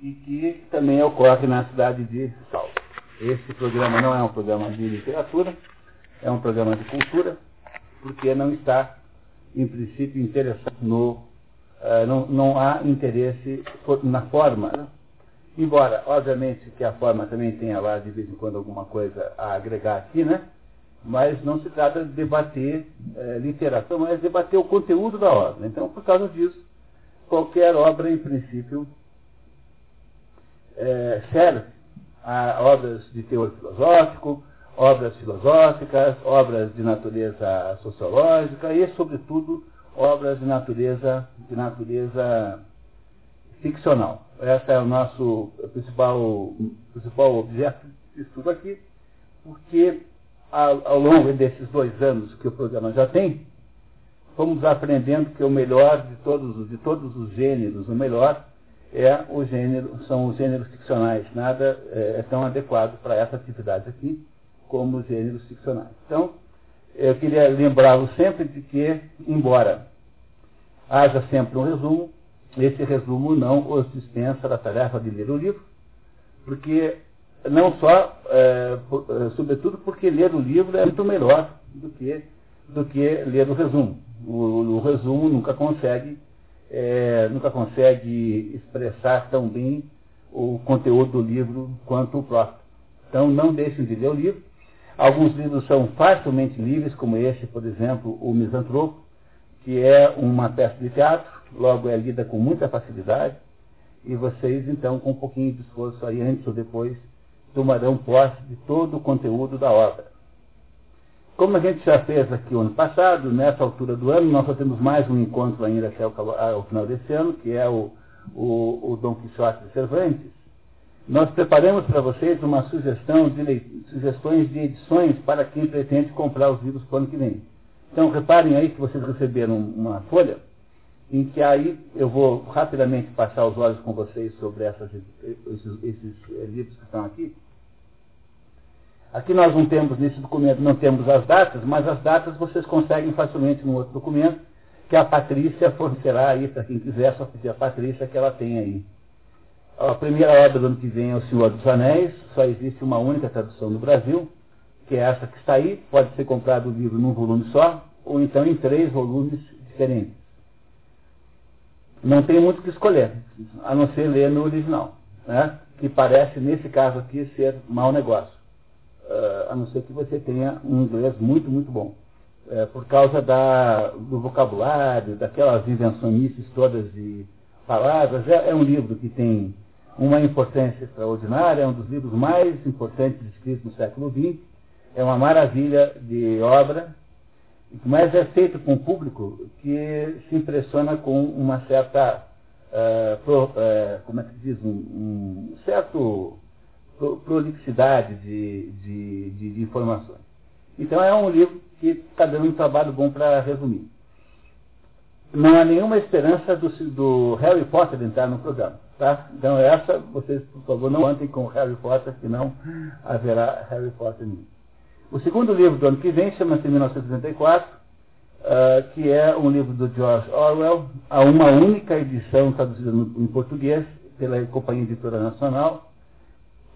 e que também ocorre na cidade de Salto. Esse programa não é um programa de literatura, é um programa de cultura, porque não está, em princípio, interessado no. Uh, não, não há interesse na forma. Né? Embora, obviamente, que a forma também tenha lá, de vez em quando, alguma coisa a agregar aqui, né? Mas não se trata de debater é, literatura, mas debater o conteúdo da obra. Então, por causa disso, qualquer obra, em princípio, é, serve a obras de teor filosófico, obras filosóficas, obras de natureza sociológica e, sobretudo, obras de natureza, de natureza ficcional. Esse é o nosso principal, principal objeto de estudo aqui, porque ao, longo desses dois anos que o programa já tem, fomos aprendendo que o melhor de todos, de todos os gêneros, o melhor é o gênero, são os gêneros ficcionais. Nada é, é tão adequado para essa atividade aqui como os gêneros ficcionais. Então, eu queria lembrá-lo sempre de que, embora haja sempre um resumo, esse resumo não os dispensa da tarefa de ler o livro, porque não só, é, por, é, sobretudo porque ler o livro é muito melhor do que, do que ler o resumo. O, o resumo nunca consegue, é, nunca consegue expressar tão bem o conteúdo do livro quanto o próprio. Então não deixem de ler o livro. Alguns livros são facilmente livres, como esse, por exemplo, O Misantropo, que é uma peça de teatro, logo é lida com muita facilidade, e vocês, então, com um pouquinho de esforço aí, antes ou depois, tomarão posse de todo o conteúdo da obra. Como a gente já fez aqui o ano passado, nessa altura do ano, nós só temos mais um encontro ainda até o, final desse ano, que é o, o, o Dom Quixote de Cervantes. Nós preparamos para vocês uma sugestão de sugestões de edições para quem pretende comprar os livros para o ano que vem. Então, reparem aí que vocês receberam uma folha em que aí eu vou rapidamente passar os olhos com vocês sobre essas, esses, esses eh, livros que estão aqui. Aqui nós não temos, nesse documento, não temos as datas, mas as datas vocês conseguem facilmente no outro documento, que a Patrícia fornecerá aí para quem quiser, só pedir a Patrícia que ela tem aí. A primeira obra do ano que vem é O Senhor dos Anéis, só existe uma única tradução no Brasil, que é essa que está aí, pode ser comprado o livro num volume só, ou então em três volumes diferentes não tem muito o que escolher, a não ser ler no original, né? que parece, nesse caso aqui, ser mau negócio. Uh, a não ser que você tenha um inglês muito, muito bom. É, por causa da, do vocabulário, daquelas invenções todas de palavras, é, é, um livro que tem uma importância extraordinária, é um dos livros mais importantes escritos no século XX, é uma maravilha de obra, mas é feito com um público que se impressiona com uma certa, uh, pro, uh, como é que se diz, um, um certo prolixidade de, de, de, de, informações. Então é um livro que está dando um trabalho bom para resumir. Não há nenhuma esperança do, do, Harry Potter entrar no programa. Tá? Então essa, vocês, por favor, não antem com Harry Potter, senão haverá Harry Potter nisso. O segundo livro do ano que vem chama-se 1984, uh, que é um livro do George Orwell, há uma única edição traduzida no, em português pela Companhia Editora Nacional,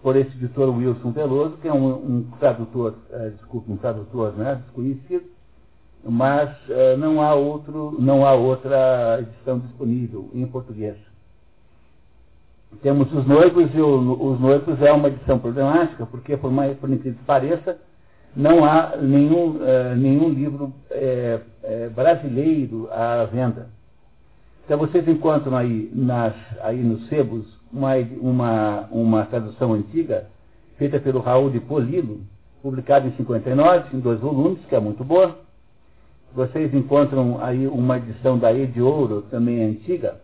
por esse editor Wilson Veloso, que é um, um tradutor, uh, desculpa, um tradutor né, desconhecido, mas uh, não, há outro, não há outra edição disponível em português. Temos os noivos, e o, os noivos é uma edição problemática, porque por, mais, por incrível que pareça, não há nenhum, uh, nenhum livro é, é, brasileiro à venda. Então vocês encontram aí, nas, aí nos sebos uma, uma, uma tradução antiga, feita pelo Raul de Polilo, publicada em 59, em dois volumes, que é muito boa. Vocês encontram aí uma edição da E de Ouro, também antiga,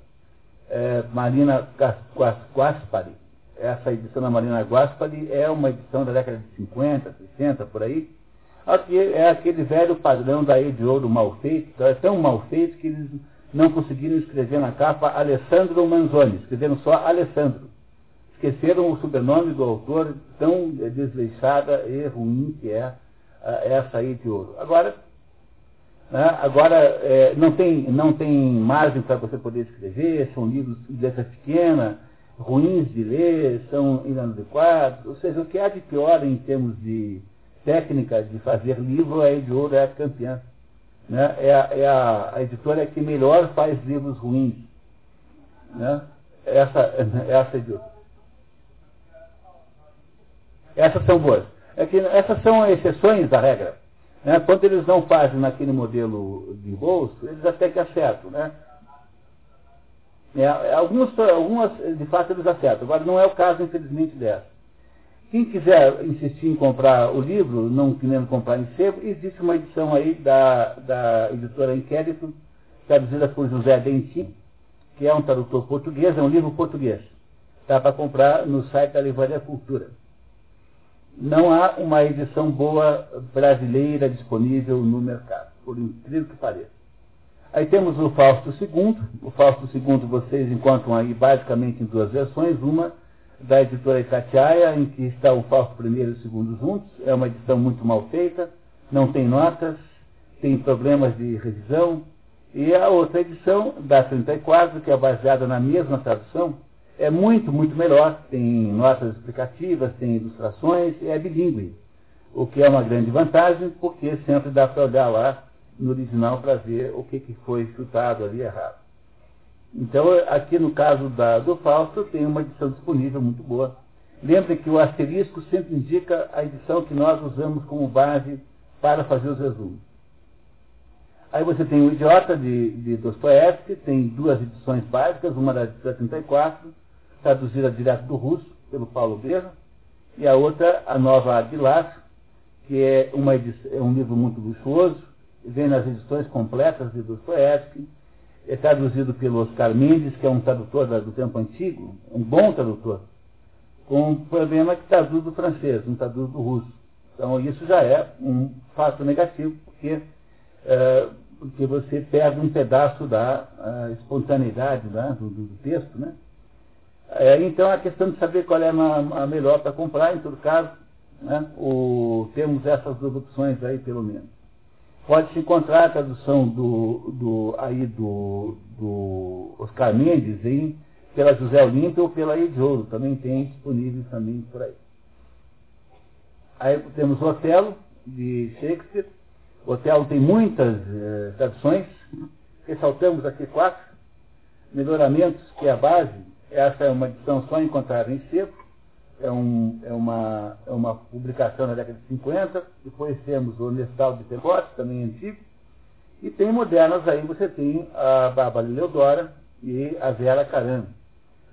é, Marina Gaspari, essa edição da Marina Guaspari é uma edição da década de 50, 60, por aí. É aquele velho padrão da de ouro mal feito, então é tão mal feito que eles não conseguiram escrever na capa Alessandro Manzoni, escreveram só Alessandro. Esqueceram o sobrenome do autor, tão desleixada e ruim que é essa aí de ouro. Agora, né, agora é, não, tem, não tem margem para você poder escrever, são livros de letra pequena, ruins de ler, são inadequados, ou seja, o que há de pior em termos de técnica de fazer livro, a é a campeã. Né? É, a, é a, a, editora que melhor faz livros ruins. Né? Essa, essa Ediouro. Essas são boas. É que essas são exceções da regra. Né? Quando eles não fazem naquele modelo de bolso, eles até que acertam. Né? É, alguns, algumas, de fato, eles acertam. Agora, não é o caso, infelizmente, dessa. Quem quiser insistir em comprar o livro, não querendo comprar em sebo, existe uma edição aí da, da editora Inquérito, traduzida por José Dentin, que é um tradutor português, é um livro português. Dá para comprar no site da Livraria Cultura. Não há uma edição boa brasileira disponível no mercado, por incrível que pareça. Aí temos o Fausto II. O Fausto II vocês encontram aí basicamente em duas versões. Uma da editora Itatiaia, em que está o Fausto I e o II juntos. É uma edição muito mal feita, não tem notas, tem problemas de revisão. E a outra edição, da 34, que é baseada na mesma tradução, é muito, muito melhor. Tem notas explicativas, tem ilustrações, é bilíngue. O que é uma grande vantagem, porque sempre dá para olhar lá no original para ver o que, que foi chutado ali errado. Então, aqui no caso da, do Fausto, tem uma edição disponível muito boa. Lembre que o asterisco sempre indica a edição que nós usamos como base para fazer os resumos. Aí você tem o Idiota de, de Dostoevsky, tem duas edições básicas, uma da 34, traduzida direto do russo, pelo Paulo Guerra, e a outra, a Nova Aguilar, que é, uma edição, é um livro muito luxuoso, vem nas edições completas de Dostoevsky, é traduzido pelo Oscar Mendes, que é um tradutor do tempo antigo, um bom tradutor, com um problema que traduz do francês, não traduz do russo. Então isso já é um fato negativo, porque, é, porque você perde um pedaço da espontaneidade né, do, do, texto. Né? É, então a questão de saber qual é a, a melhor para comprar, em todo caso, né, o, temos essas duas opções aí pelo menos pode-se encontrar a tradução do, do, aí do, do Oscar Mendes em, pela José Olímpio ou pela Ediouro, também tem disponíveis também por aí. Aí temos Otelo, de Shakespeare. Otelo tem muitas eh, traduções, ressaltamos aqui quatro. Melhoramentos, que é a base, essa é uma edição só encontrada em seco é, um, é, uma, é uma publicação na década de 50, depois temos o Nestal de Tegote, também antigo, e tem modernas aí, você tem a Bárbara Leodora e a Vera Caram,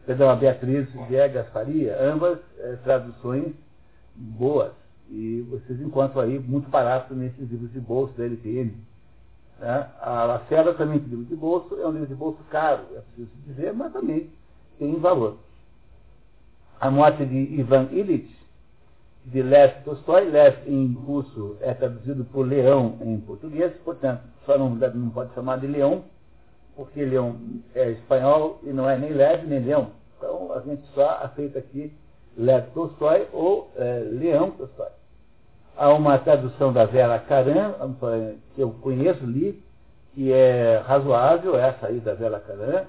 perdão, a Beatriz Viegas Faria, ambas é, traduções boas, e vocês encontram aí muito barato nesses livros de bolso da LTM. Né? A Lacera também tem livro de bolso, é um livro de bolso caro, é preciso dizer, mas também tem valor a morte de Ivan Illich, de Lev Tolstói. Lev em russo é traduzido por leão em português, portanto, só não, não pode chamar de leão, porque leão é espanhol e não é nem Lev nem leão. Então a gente só aceita aqui Lev Tolstói ou é, Leão Tolstói. Há uma tradução da Vera Caran, que eu conheço, li, que é razoável, essa aí da Vera Caran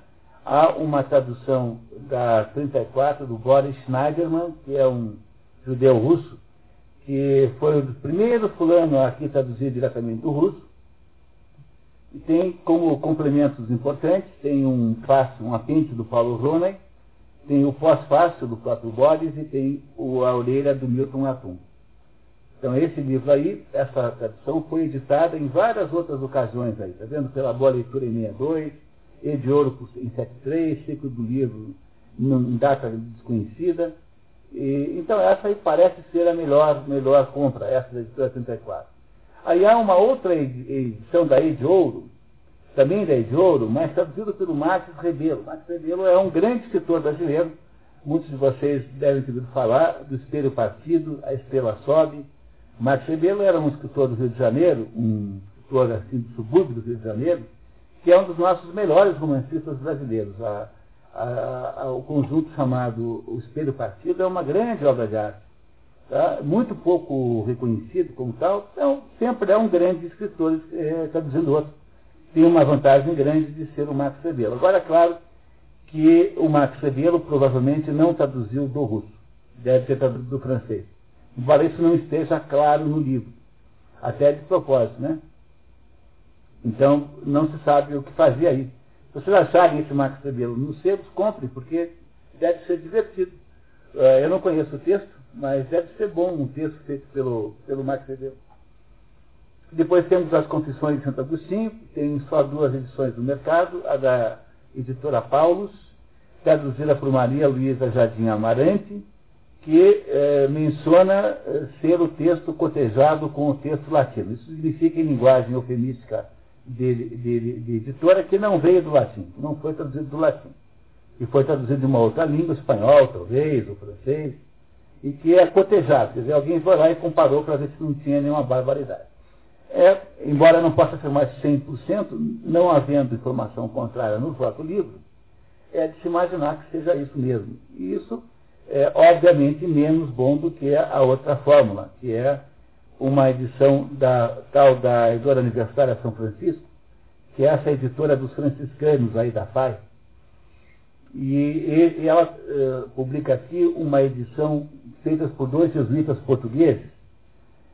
Há uma tradução da 34 do Boris Schneiderman, que é um judeu russo, que foi o primeiro fulano aqui traduzir diretamente do russo. E tem como complementos importantes, tem um fácil, um apêndice do Paulo Roney, tem o pós-fácil do próprio Boris e tem o, a orelha do Milton Atum. Então esse livro aí, essa tradução foi editada em várias outras ocasiões aí, tá vendo? Pela Boa Leitura em 62, e de Ouro em 73, Ciclo do Livro em data desconhecida. E, então essa aí parece ser a melhor, melhor compra, essa da editora 34. Aí há uma outra edição da de Ouro, também da de Ouro, mas traduzida pelo Marcos Rebelo. Marcos Rebelo é um grande escritor brasileiro, muitos de vocês devem ter ouvido falar do Espelho Partido, A Estrela Sobe. Marcos Rebelo era um escritor do Rio de Janeiro, um escritor assim do subúrbio do Rio de Janeiro, que é um dos nossos melhores romancistas brasileiros. A, a, a, o conjunto chamado O Espelho Partido é uma grande obra de arte. Tá? Muito pouco reconhecido como tal, então sempre é um grande escritor é, traduzindo outro. Tem uma vantagem grande de ser o Marcos Rebelo. Agora, é claro que o Max Rebelo provavelmente não traduziu do russo, deve ter traduzido do francês. Embora isso não esteja claro no livro, até de propósito, né? Então, não se sabe o que fazia aí. Se vocês acharem esse Max Rebelo nos sebos, compre, porque deve ser divertido. Uh, eu não conheço o texto, mas deve ser bom um texto feito pelo, pelo Max Rebelo. Depois temos as Confissões de Santo Agostinho, tem só duas edições no mercado, a da editora Paulus, traduzida por Maria Luísa Jardim Amarante, que eh, menciona eh, ser o texto cotejado com o texto latino. Isso significa, em linguagem eufemística de, de, de editora, que não veio do latim, não foi traduzido do latim. E foi traduzido de uma outra língua, espanhol, talvez, ou francês, e que é cotejado. Quer dizer, alguém foi lá e comparou para ver se não tinha nenhuma barbaridade é, embora não possa afirmar 100%, não havendo informação contrária no próprio livro, é de se imaginar que seja isso mesmo. E isso é, obviamente, menos bom do que a outra fórmula, que é uma edição da tal da editora Universitária São Francisco, que é essa editora dos franciscanos aí da FAI. E, e ela uh, publica aqui uma edição feita por dois jesuítas portugueses,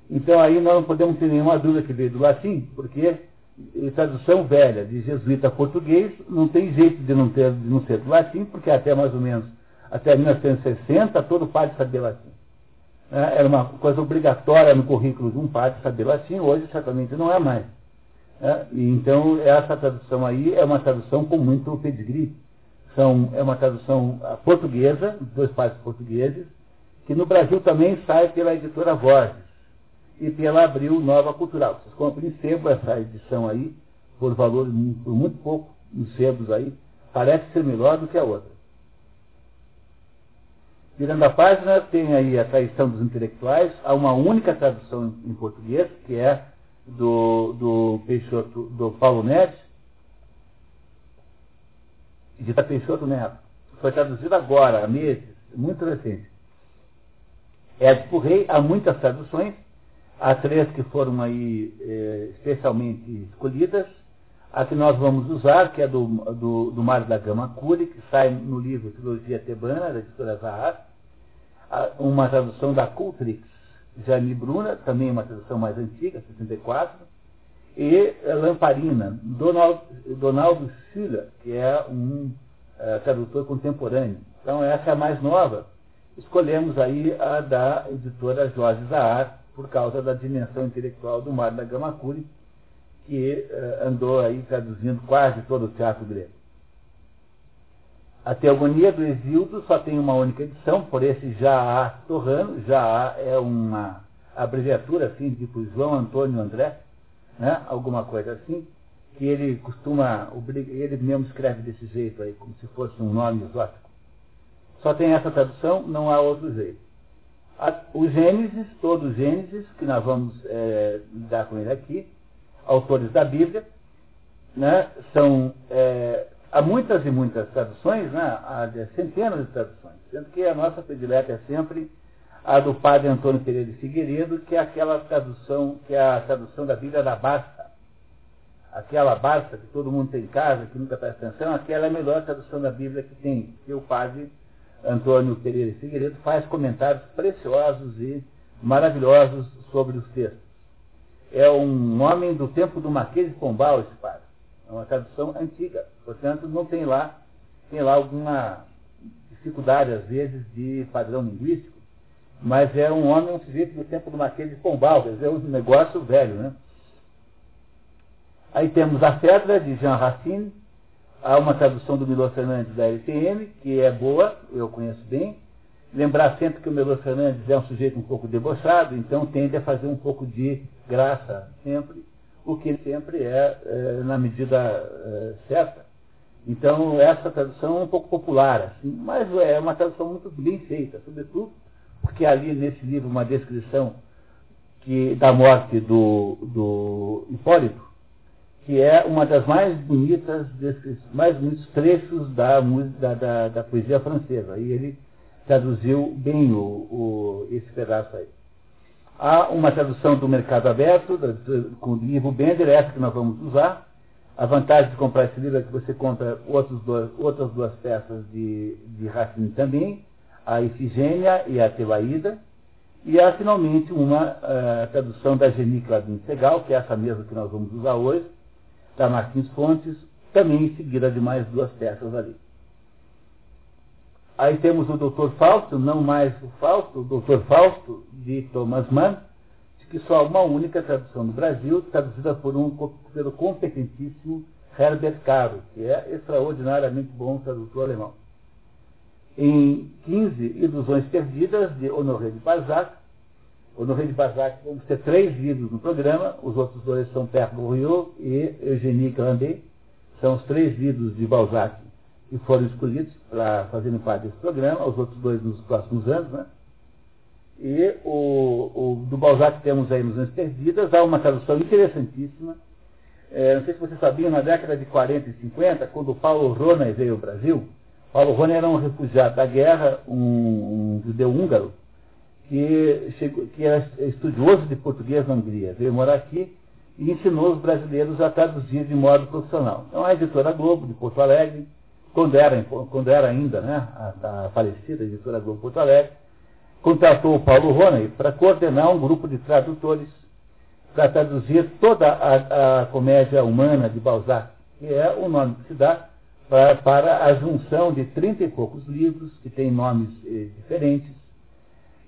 então aí nós não podemos ter nenhuma dúvida que veio do latim, porque tradução velha de jesuíta português não tem jeito de não, ter, de não ser do latim, porque até mais ou menos, até 1960, todo padre sabia latim. É, era uma coisa obrigatória no currículo de um padre saber latim, hoje certamente não é mais. É, então essa tradução aí é uma tradução com muito pedigree. São, é uma tradução portuguesa, dois padres portugueses, que no Brasil também sai pela editora Borges e pela Abril Nova Cultural. Vocês compram em sebo essa edição aí, por valor, por muito pouco, nos sebos aí, parece ser melhor do que a outra. Virando a página, tem aí a tradição dos intelectuais, há uma única tradução em português, que é do, do Peixoto, do Paulo Neves, de Peixoto Neto. Foi traduzido agora, há meses, muito recente. É por rei, há muitas traduções, Há três que foram aí é, especialmente escolhidas. A que nós vamos usar, que é do, do, do Mário da Gama Cury, que sai no livro Trilogia Tebana, da editora Zahar. Uma tradução da Cultrix, Jaime Bruna, também uma tradução mais antiga, 64. E Lamparina, Donald, Donaldo Schiller, que é um é, tradutor contemporâneo. Então essa é a mais nova. Escolhemos aí a da editora Jorge Zahar, por causa da dimensão intelectual do Mário da Gamacuri, que uh, andou aí traduzindo quase todo o teatro grego. A Teogonia do Exildo só tem uma única edição, por esse Jaá Torrano. Jaá é uma abreviatura assim, tipo João Antônio André, né? alguma coisa assim, que ele costuma, ele mesmo escreve desse jeito aí, como se fosse um nome exótico. Só tem essa tradução, não há outro jeito o Gênesis, todo o Gênesis, que nós vamos é, lidar com ele aqui, autores da Bíblia, né, são, é, há muitas e muitas traduções, né, há centenas de traduções, sendo que a nossa predileta é sempre a do padre Antônio Pereira de Figueiredo, que é aquela tradução, que é a tradução da Bíblia da Barça. Aquela Barça que todo mundo tem em casa, que nunca presta atenção, aquela é a melhor tradução da Bíblia que tem, que o padre Antônio Pereira Figueiredo faz comentários preciosos e maravilhosos sobre os textos. É um homem do tempo do Marquês de Pombal, esse padre. É uma tradução antiga, portanto não tem lá, tem lá alguma dificuldade, às vezes, de padrão linguístico, mas é um homem, um sujeito do tempo do Marquês de Pombal, quer dizer, é um negócio velho, né? Aí temos a Fedra, de Jean Racine, Há uma tradução do Milo Fernandes da LTM, que é boa, eu conheço bem. Lembrar sempre que o Melo Fernandes é um sujeito um pouco debochado, então tende a fazer um pouco de graça sempre, o que sempre é, é na medida é, certa. Então, essa tradução é um pouco popular, assim, mas é uma tradução muito bem feita, sobretudo porque ali nesse livro uma descrição que, da morte do, do Hipólito, que é uma das mais bonitas, desses, mais bonitos trechos da, da, da, da poesia francesa. E ele traduziu bem o, o, esse pedaço aí. Há uma tradução do Mercado Aberto, com o livro Bender, essa que nós vamos usar. A vantagem de comprar esse livro é que você compra dois, outras duas peças de, de Racine também, a Ifigênia e a Tebaída, e há finalmente uma uh, tradução da Geni Claudine Segal, que é essa mesma que nós vamos usar hoje, da Martins Fontes, também seguida de mais duas peças ali. Aí temos o Dr. Fausto, não mais o Fausto, o Dr. Fausto, de Thomas Mann, que só há uma única tradução no Brasil, traduzida por um, pelo competentíssimo Herbert Caro, que é extraordinariamente bom tradutor alemão. Em 15 Ilusões Perdidas, de Honoré de Balzac, Honoré de Balzac, vamos ter três livros no programa, os outros dois são Père Goriot e Eugénie Grandet, são os três livros de Balzac que foram escolhidos para fazerem parte desse programa, os outros dois nos próximos anos, né? E o, o, do Balzac temos aí Ilusões Perdidas, há uma tradução interessantíssima. É, não sei se vocês sabiam, na década de 40 e 50, quando Paulo Rona veio ao Brasil, Paulo Rona era um refugiado da guerra, um, um judeu húngaro, que, chegou, que era estudioso de português na Hungria. Veio morar aqui e ensinou os brasileiros a traduzir de modo profissional. Então a editora Globo, de Porto Alegre, quando era, quando era ainda né, a, a falecida editora Globo Porto Alegre, contratou o Paulo Roney para coordenar um grupo de tradutores para traduzir toda a, a, comédia humana de Balzac, que é o nome que se dá para, para a junção de trinta e poucos livros, que têm nomes eh, diferentes,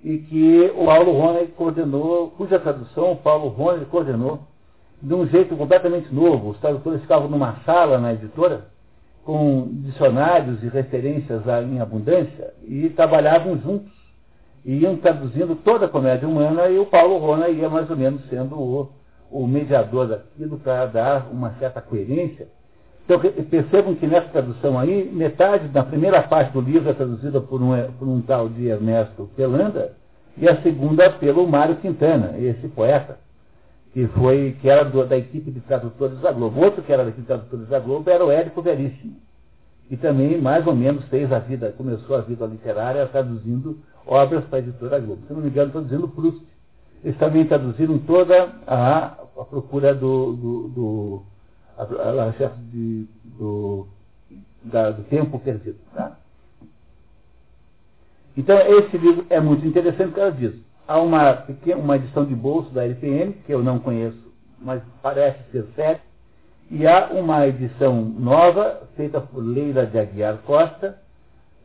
e que o Paulo Roney coordenou, cuja tradução o Paulo Roney coordenou de um jeito completamente novo. Os tradutores ficavam numa sala na editora, com dicionários e referências em abundância, e trabalhavam juntos iam traduzindo toda a comédia humana e o Paulo Rona ia mais ou menos sendo o, o mediador daquilo para dar uma certa coerência. Então percebam que nessa tradução aí, metade da primeira parte do livro é traduzida por um, por um tal de Ernesto Pelanda e a segunda pelo Mário Quintana, esse poeta, que foi que era do, da equipe de tradutores da Globo. Outro que era da equipe de tradutores da Globo era o Érico Veríssimo, que também mais ou menos fez a vida, começou a vida literária traduzindo obras para a editora Globo. Se não me engano, estou dizendo Proust. Eles também traduziram toda a, a procura do, do, do, a, a, de, do, da, do tempo perdido. Tá? Então, esse livro é muito interessante por causa disso. Há uma, pequena, uma edição de bolso da LPM, que eu não conheço, mas parece ser séria, e há uma edição nova, feita por Leila de Aguiar Costa,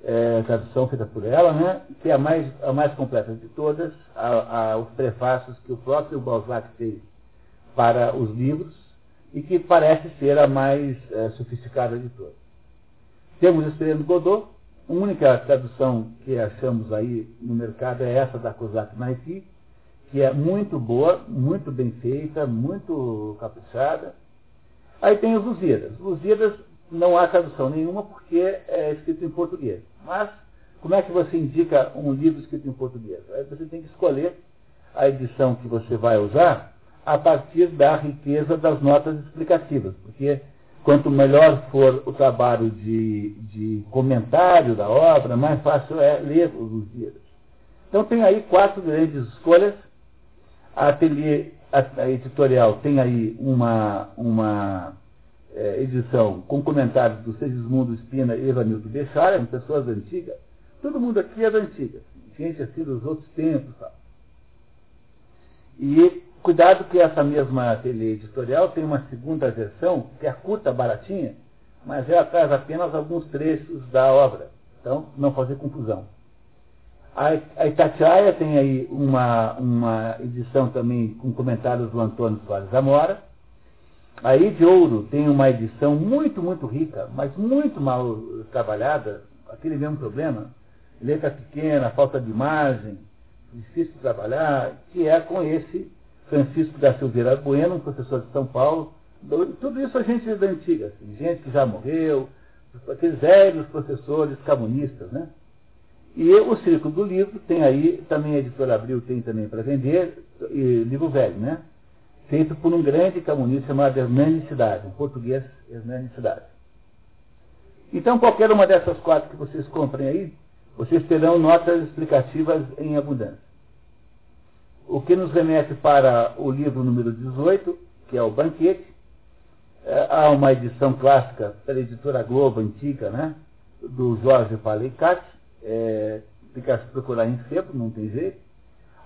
é, tradução feita por ela, né, que é a mais, a mais completa de todas, a, a, os prefácios que o próprio Balzac fez para os livros e que parece ser a mais é, sofisticada de todas. Temos Esperando Godot, a única tradução que achamos aí no mercado é essa da Kozak Naiti, que é muito boa, muito bem feita, muito caprichada. Aí tem os Lusíadas. Lusíadas não há tradução nenhuma porque é escrito em português. Mas, como é que você indica um livro escrito em português? Aí você tem que escolher a edição que você vai usar a partir da riqueza das notas explicativas, porque quanto melhor for o trabalho de, de comentário da obra, mais fácil é ler os livros. Então tem aí quatro grandes escolhas. A ateliê a, a editorial tem aí uma, uma é, edição com comentários do Segismundo Espina e Evanildo Bechara, pessoas antigas. Todo mundo aqui é da antiga, gente assim dos outros tempos. E cuidado que essa mesma tele editorial tem uma segunda versão, que é curta, baratinha, mas ela traz apenas alguns trechos da obra. Então, não fazer confusão. A Itatiaia tem aí uma, uma edição também com comentários do Antônio Soares Zamora, a de Ouro tem uma edição muito, muito rica, mas muito mal trabalhada, aquele mesmo problema, letra pequena, falta de margem, difícil de trabalhar, que é com esse Francisco da Silveira Bueno, um professor de São Paulo. Tudo isso a gente da antiga, assim, gente que já morreu, aqueles velhos professores comunistas, né? E o Círculo do Livro tem aí, também a editora Abril tem também para vender, livro velho, né? feito por um grande comunista chamado Hernani Cidade, em português, Hernani Cidade. Então, qualquer uma dessas quatro que vocês comprem aí, vocês terão notas explicativas em abundância. O que nos remete para o livro número 18, que é o Banquete, É, há uma edição clássica pela editora Globo antiga, né? Do Jorge Palicat, é, tem que procurar em sebo, não tem jeito.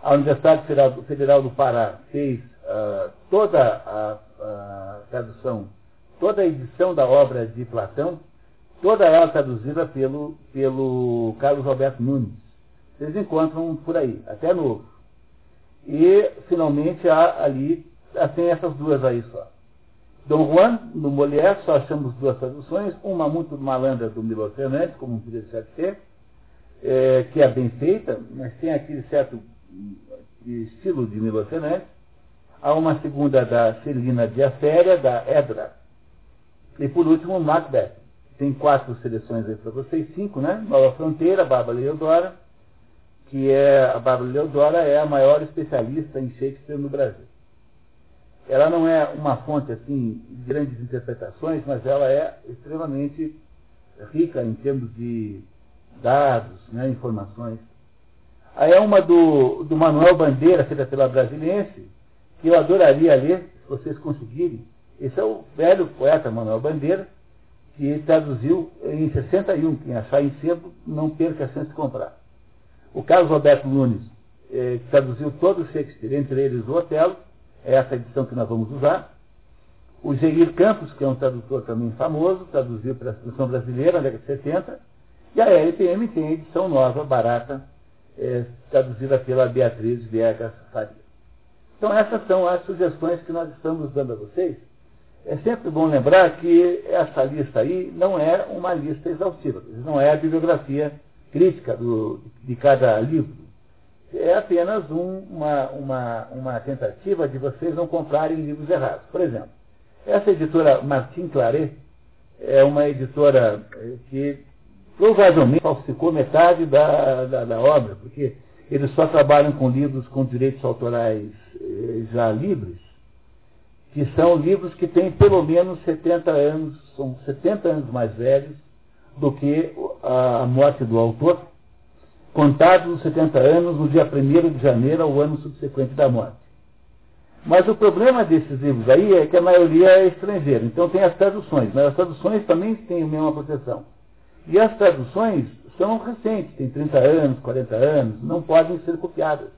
A Universidade Federal do Pará fez uh, toda a, a, tradução, toda a edição da obra de Platão, toda ela traduzida pelo, pelo Carlos Alberto Nunes. Vocês encontram por aí, até novo. E, finalmente, há ali, tem essas duas aí só. Dom Juan, no Molière, só achamos duas traduções, uma muito malandra do Milo Fernandes, como podia ser, é, que é bem feita, mas tem aquele certo estilo de Milo Fernandes. Há uma segunda da Celina de Aféria, da Edra. E por último, Macbeth. Tem quatro seleções aí para vocês, cinco, né? Nova Fronteira, Bárbara Leodora, que é, a Bárbara Leodora é a maior especialista em Shakespeare no Brasil. Ela não é uma fonte assim de grandes interpretações, mas ela é extremamente rica em termos de dados, né, informações. Aí é uma do, do Manuel Bandeira, feita pela Brasiliense, que eu adoraria ler, se vocês conseguirem. Esse é o velho poeta Manuel Bandeira, que traduziu em 61. Quem achar em sebo, não perca a chance de comprar. O Carlos Roberto Nunes, eh, traduziu todo o Shakespeare, entre eles o Otelo, é essa edição que nós vamos usar. O Geir Campos, que é um tradutor também famoso, traduziu para a tradução brasileira, na década de 70. E a LPM tem a edição nova, barata, é, traduzida pela Beatriz Viegas Faria. Então essas são as sugestões que nós estamos dando a vocês. É sempre bom lembrar que essa lista aí não é uma lista exaustiva, não é a bibliografia crítica do, de cada livro é apenas um, uma, uma, uma tentativa de vocês não comprarem livros errados. Por exemplo, essa editora Martin Claret é uma editora eh, que provavelmente falsificou metade da, da, da, obra, porque eles só trabalham com livros com direitos autorais eh, já livres, que são livros que têm pelo menos 70 anos, são 70 anos mais velhos do que a morte do autor, contados os 70 anos no dia 1 de janeiro ao ano subsequente da morte. Mas o problema desses livros aí é que a maioria é estrangeira. Então tem as traduções, mas as traduções também têm a mesma proteção. E as traduções são recentes, têm 30 anos, 40 anos, não podem ser copiadas.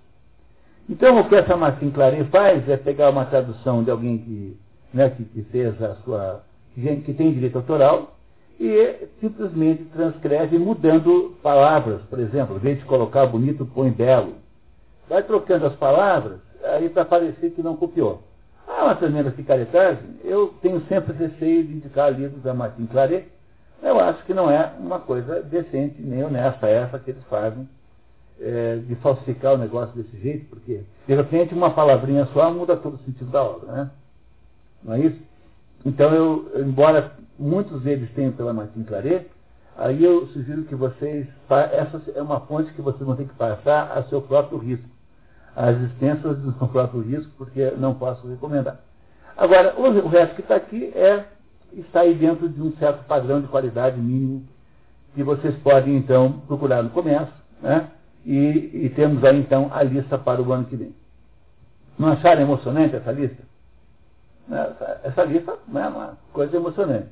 Então o que essa Martin Claret faz é pegar uma tradução de alguém que, né, que, que fez a sua. que tem direito autoral, e simplesmente transcreve mudando palavras, por exemplo, em vez de colocar bonito, põe belo. Vai trocando as palavras, aí para parecer que não copiou. Ah, uma tremenda picaretagem. Eu tenho sempre receio de indicar livros da Martin Claret. Eu acho que não é uma coisa decente nem honesta essa que eles fazem é, de falsificar o negócio desse jeito, porque de repente uma palavrinha só muda todo o sentido da obra, né? Não é isso? Então eu, embora muitos deles têm pela Martin Claret, aí eu sugiro que vocês, essa é uma fonte que vocês vão ter que passar a seu próprio risco, as extensas do seu próprio risco, porque não posso recomendar. Agora, o resto que está aqui é, está aí dentro de um certo padrão de qualidade mínimo que vocês podem, então, procurar no comércio, né? E, e temos aí, então, a lista para o ano que vem. Não acharam emocionante essa lista? Essa, essa lista é uma coisa emocionante.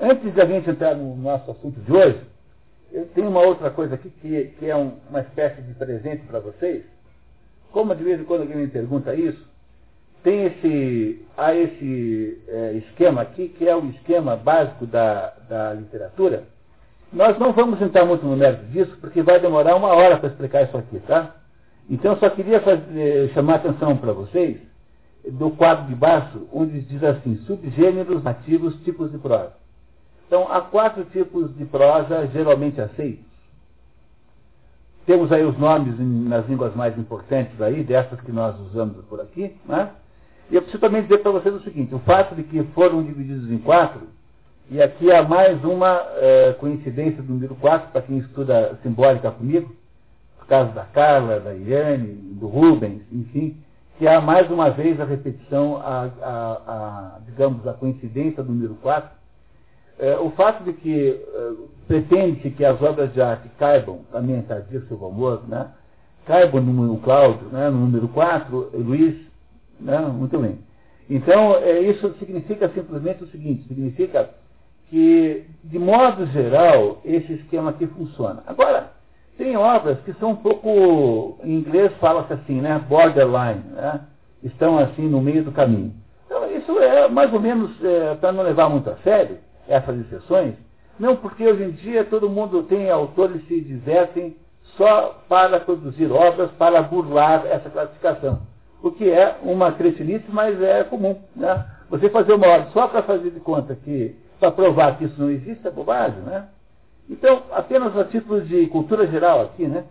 Antes de a gente entrar no nosso assunto de hoje, eu tenho uma outra coisa aqui que, que é um, uma espécie de presente para vocês. Como de vez em quando alguém me pergunta isso, tem esse, há esse é, esquema aqui, que é o esquema básico da, da literatura. Nós não vamos entrar muito no mérito disso, porque vai demorar uma hora para explicar isso aqui, tá? Então, eu só queria fazer, chamar a atenção para vocês do quadro de baixo, onde diz assim, subgêneros nativos, tipos de prosa. Então, há quatro tipos de prosa geralmente aceitos. Temos aí os nomes nas línguas mais importantes aí, dessas que nós usamos por aqui, né? E eu preciso também dizer para vocês o seguinte, o fato de que foram divididos em quatro, e aqui há mais uma é, coincidência do número quatro, para quem estuda simbólica comigo, por causa da Carla, da Iane, do Rubens, enfim, que há mais uma vez a repetição, a, a, a digamos, a coincidência do número quatro, é, o fato de que é, pretende-se que as obras de arte caibam, também disso seu amor, né? caibam no Cláudio, né? no número 4, Luiz, né? muito bem. Então, é, isso significa simplesmente o seguinte, significa que, de modo geral, esse esquema aqui funciona. Agora, tem obras que são um pouco, em inglês fala-se assim, né, borderline, né, estão assim no meio do caminho. Então, isso é mais ou menos, é, para não levar muito a sério, essas exceções, não porque hoje em dia todo mundo tem autores que se divertem só para produzir obras para burlar essa classificação. O que é uma cretinice, mas é comum. Né? Você fazer uma obra só para fazer de conta que para provar que isso não existe é bobagem, né? Então, apenas a título de cultura geral aqui, né?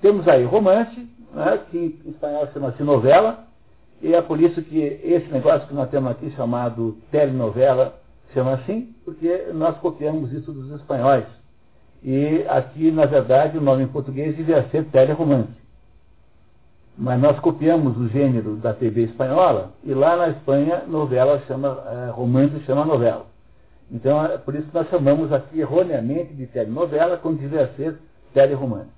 Temos aí romance, né, que em espanhol chama-se novela, e é por isso que esse negócio que nós temos aqui chamado telenovela chama assim, porque nós copiamos isso dos espanhóis. E aqui, na verdade, o nome em português devia ser teleromance. Mas nós copiamos o gênero da TV espanhola, e lá na Espanha, novela chama, é, romance chama novela. Então, é por isso que nós chamamos aqui erroneamente de telenovela, quando devia ser teleromance.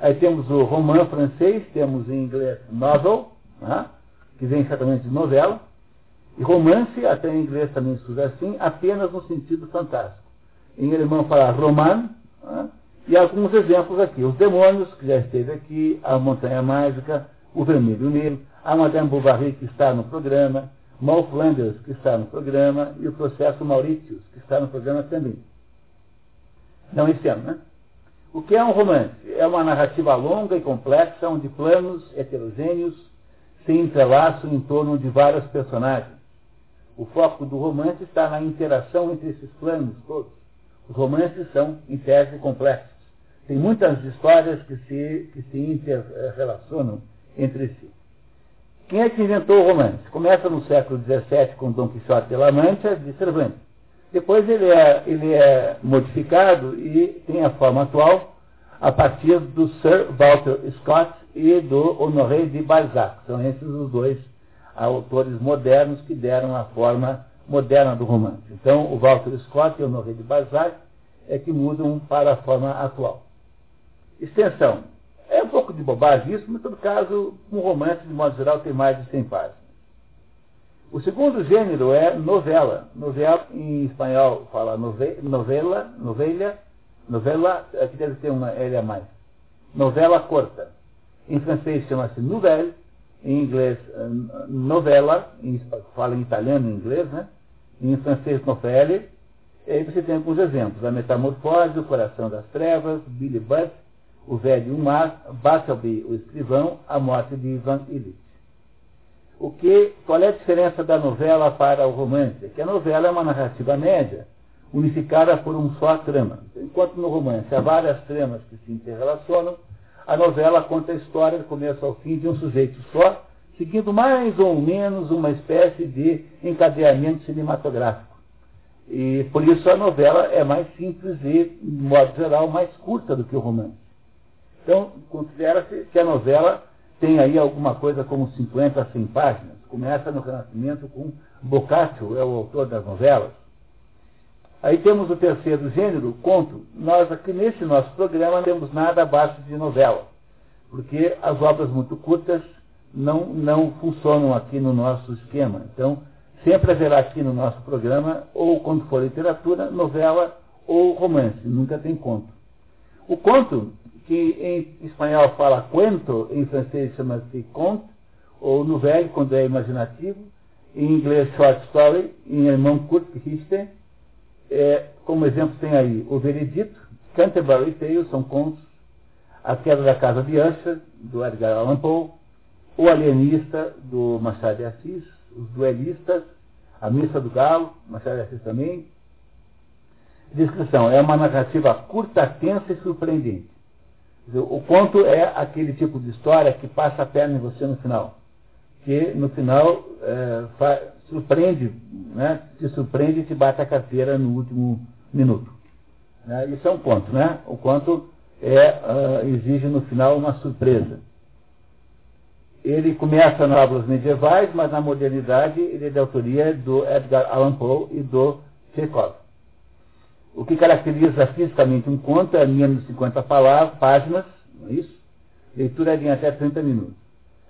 Aí temos o romã francês, temos em inglês novel, né, que vem exatamente de novela, e romance, até em inglês também se usa assim, apenas no sentido fantástico. Em alemão fala roman, né, e alguns exemplos aqui. Os demônios, que já esteve aqui, a montanha mágica, o vermelho negro, a Madame Bovary, que está no programa, Mal Flanders, que está no programa, e o processo Mauritius, que está no programa também. Não esse ano, né? O que é um romance? É uma narrativa longa e complexa, onde planos heterogêneos se entrelaçam em torno de vários personagens. O foco do romance está na interação entre esses planos todos. Os romances são, em tese, complexos. Tem muitas histórias que se, que se interrelacionam entre si. Quem é que inventou o romance? Começa no século XVII com Dom Quixote de La Mancha, de Cervantes. Depois ele é, ele é modificado e tem a forma atual a partir do Sir Walter Scott e do Honoré de Balzac. São esses os dois autores modernos que deram a forma moderna do romance. Então, o Walter Scott e o Honoré de Balzac é que mudam para a forma atual. Extensão. É um pouco de bobagem isso, mas, em todo caso, um romance, de modo geral, tem mais de 100 páginas. O segundo gênero é novela. Novela, em espanhol, fala nove, novela, novela, novela, aqui deve ter uma L a mais. Novela corta. Em francês chama-se nouvelle, em inglês novela, em, fala em italiano e inglês, né? Em francês novelle. E aí você tem alguns exemplos. A Metamorfose, O Coração das Trevas, Billy Budd, o velho Umar, Bartleby, o escrivão, a morte de Ivan Illich. O que, qual é a diferença da novela para o romance? É que a novela é uma narrativa média, unificada por um só trama. Enquanto no romance há várias tramas que se interrelacionam, a novela conta a história do começo ao fim de um sujeito só, seguindo mais ou menos uma espécie de encadeamento cinematográfico. E por isso a novela é mais simples e, de modo geral, mais curta do que o romance. Então, considera-se que a novela tem aí alguma coisa como 50 a 100 páginas. Começa no Renascimento com Boccaccio, é o autor das novelas. Aí temos o terceiro gênero, conto. Nós aqui nesse nosso programa não temos nada abaixo de novela, porque as obras muito curtas não, não funcionam aqui no nosso esquema. Então, sempre haverá aqui no nosso programa, ou quando for literatura, novela ou romance, nunca tem conto. O conto que em espanhol fala cuento, em francês chama-se conte, ou nouvelle, quando é imaginativo, em inglês short story, em alemão Kurzgeschichte. É, como exemplo tem aí o Veredito, Canterbury Tales, são contos, A Queda da Casa de Usher, do Edgar Allan Poe, O Alienista, do Machado de Assis, Os Duelistas, A Missa do Galo, Machado de Assis também. Descrição, é uma narrativa curta, tensa e surpreendente o conto é aquele tipo de história que passa a perna em você no final. Que no final é, surpreende, né? te surpreende e te bate a carteira no último minuto. Né? Isso é um conto, né? O conto é, uh, exige no final uma surpresa. Ele começa nas obras medievais, mas na modernidade ele é de autoria do Edgar Allan Poe e do Chekhov. O que caracteriza fisicamente um conto é menos de 50 palavras, páginas, não é isso? Leitura de até 30 minutos.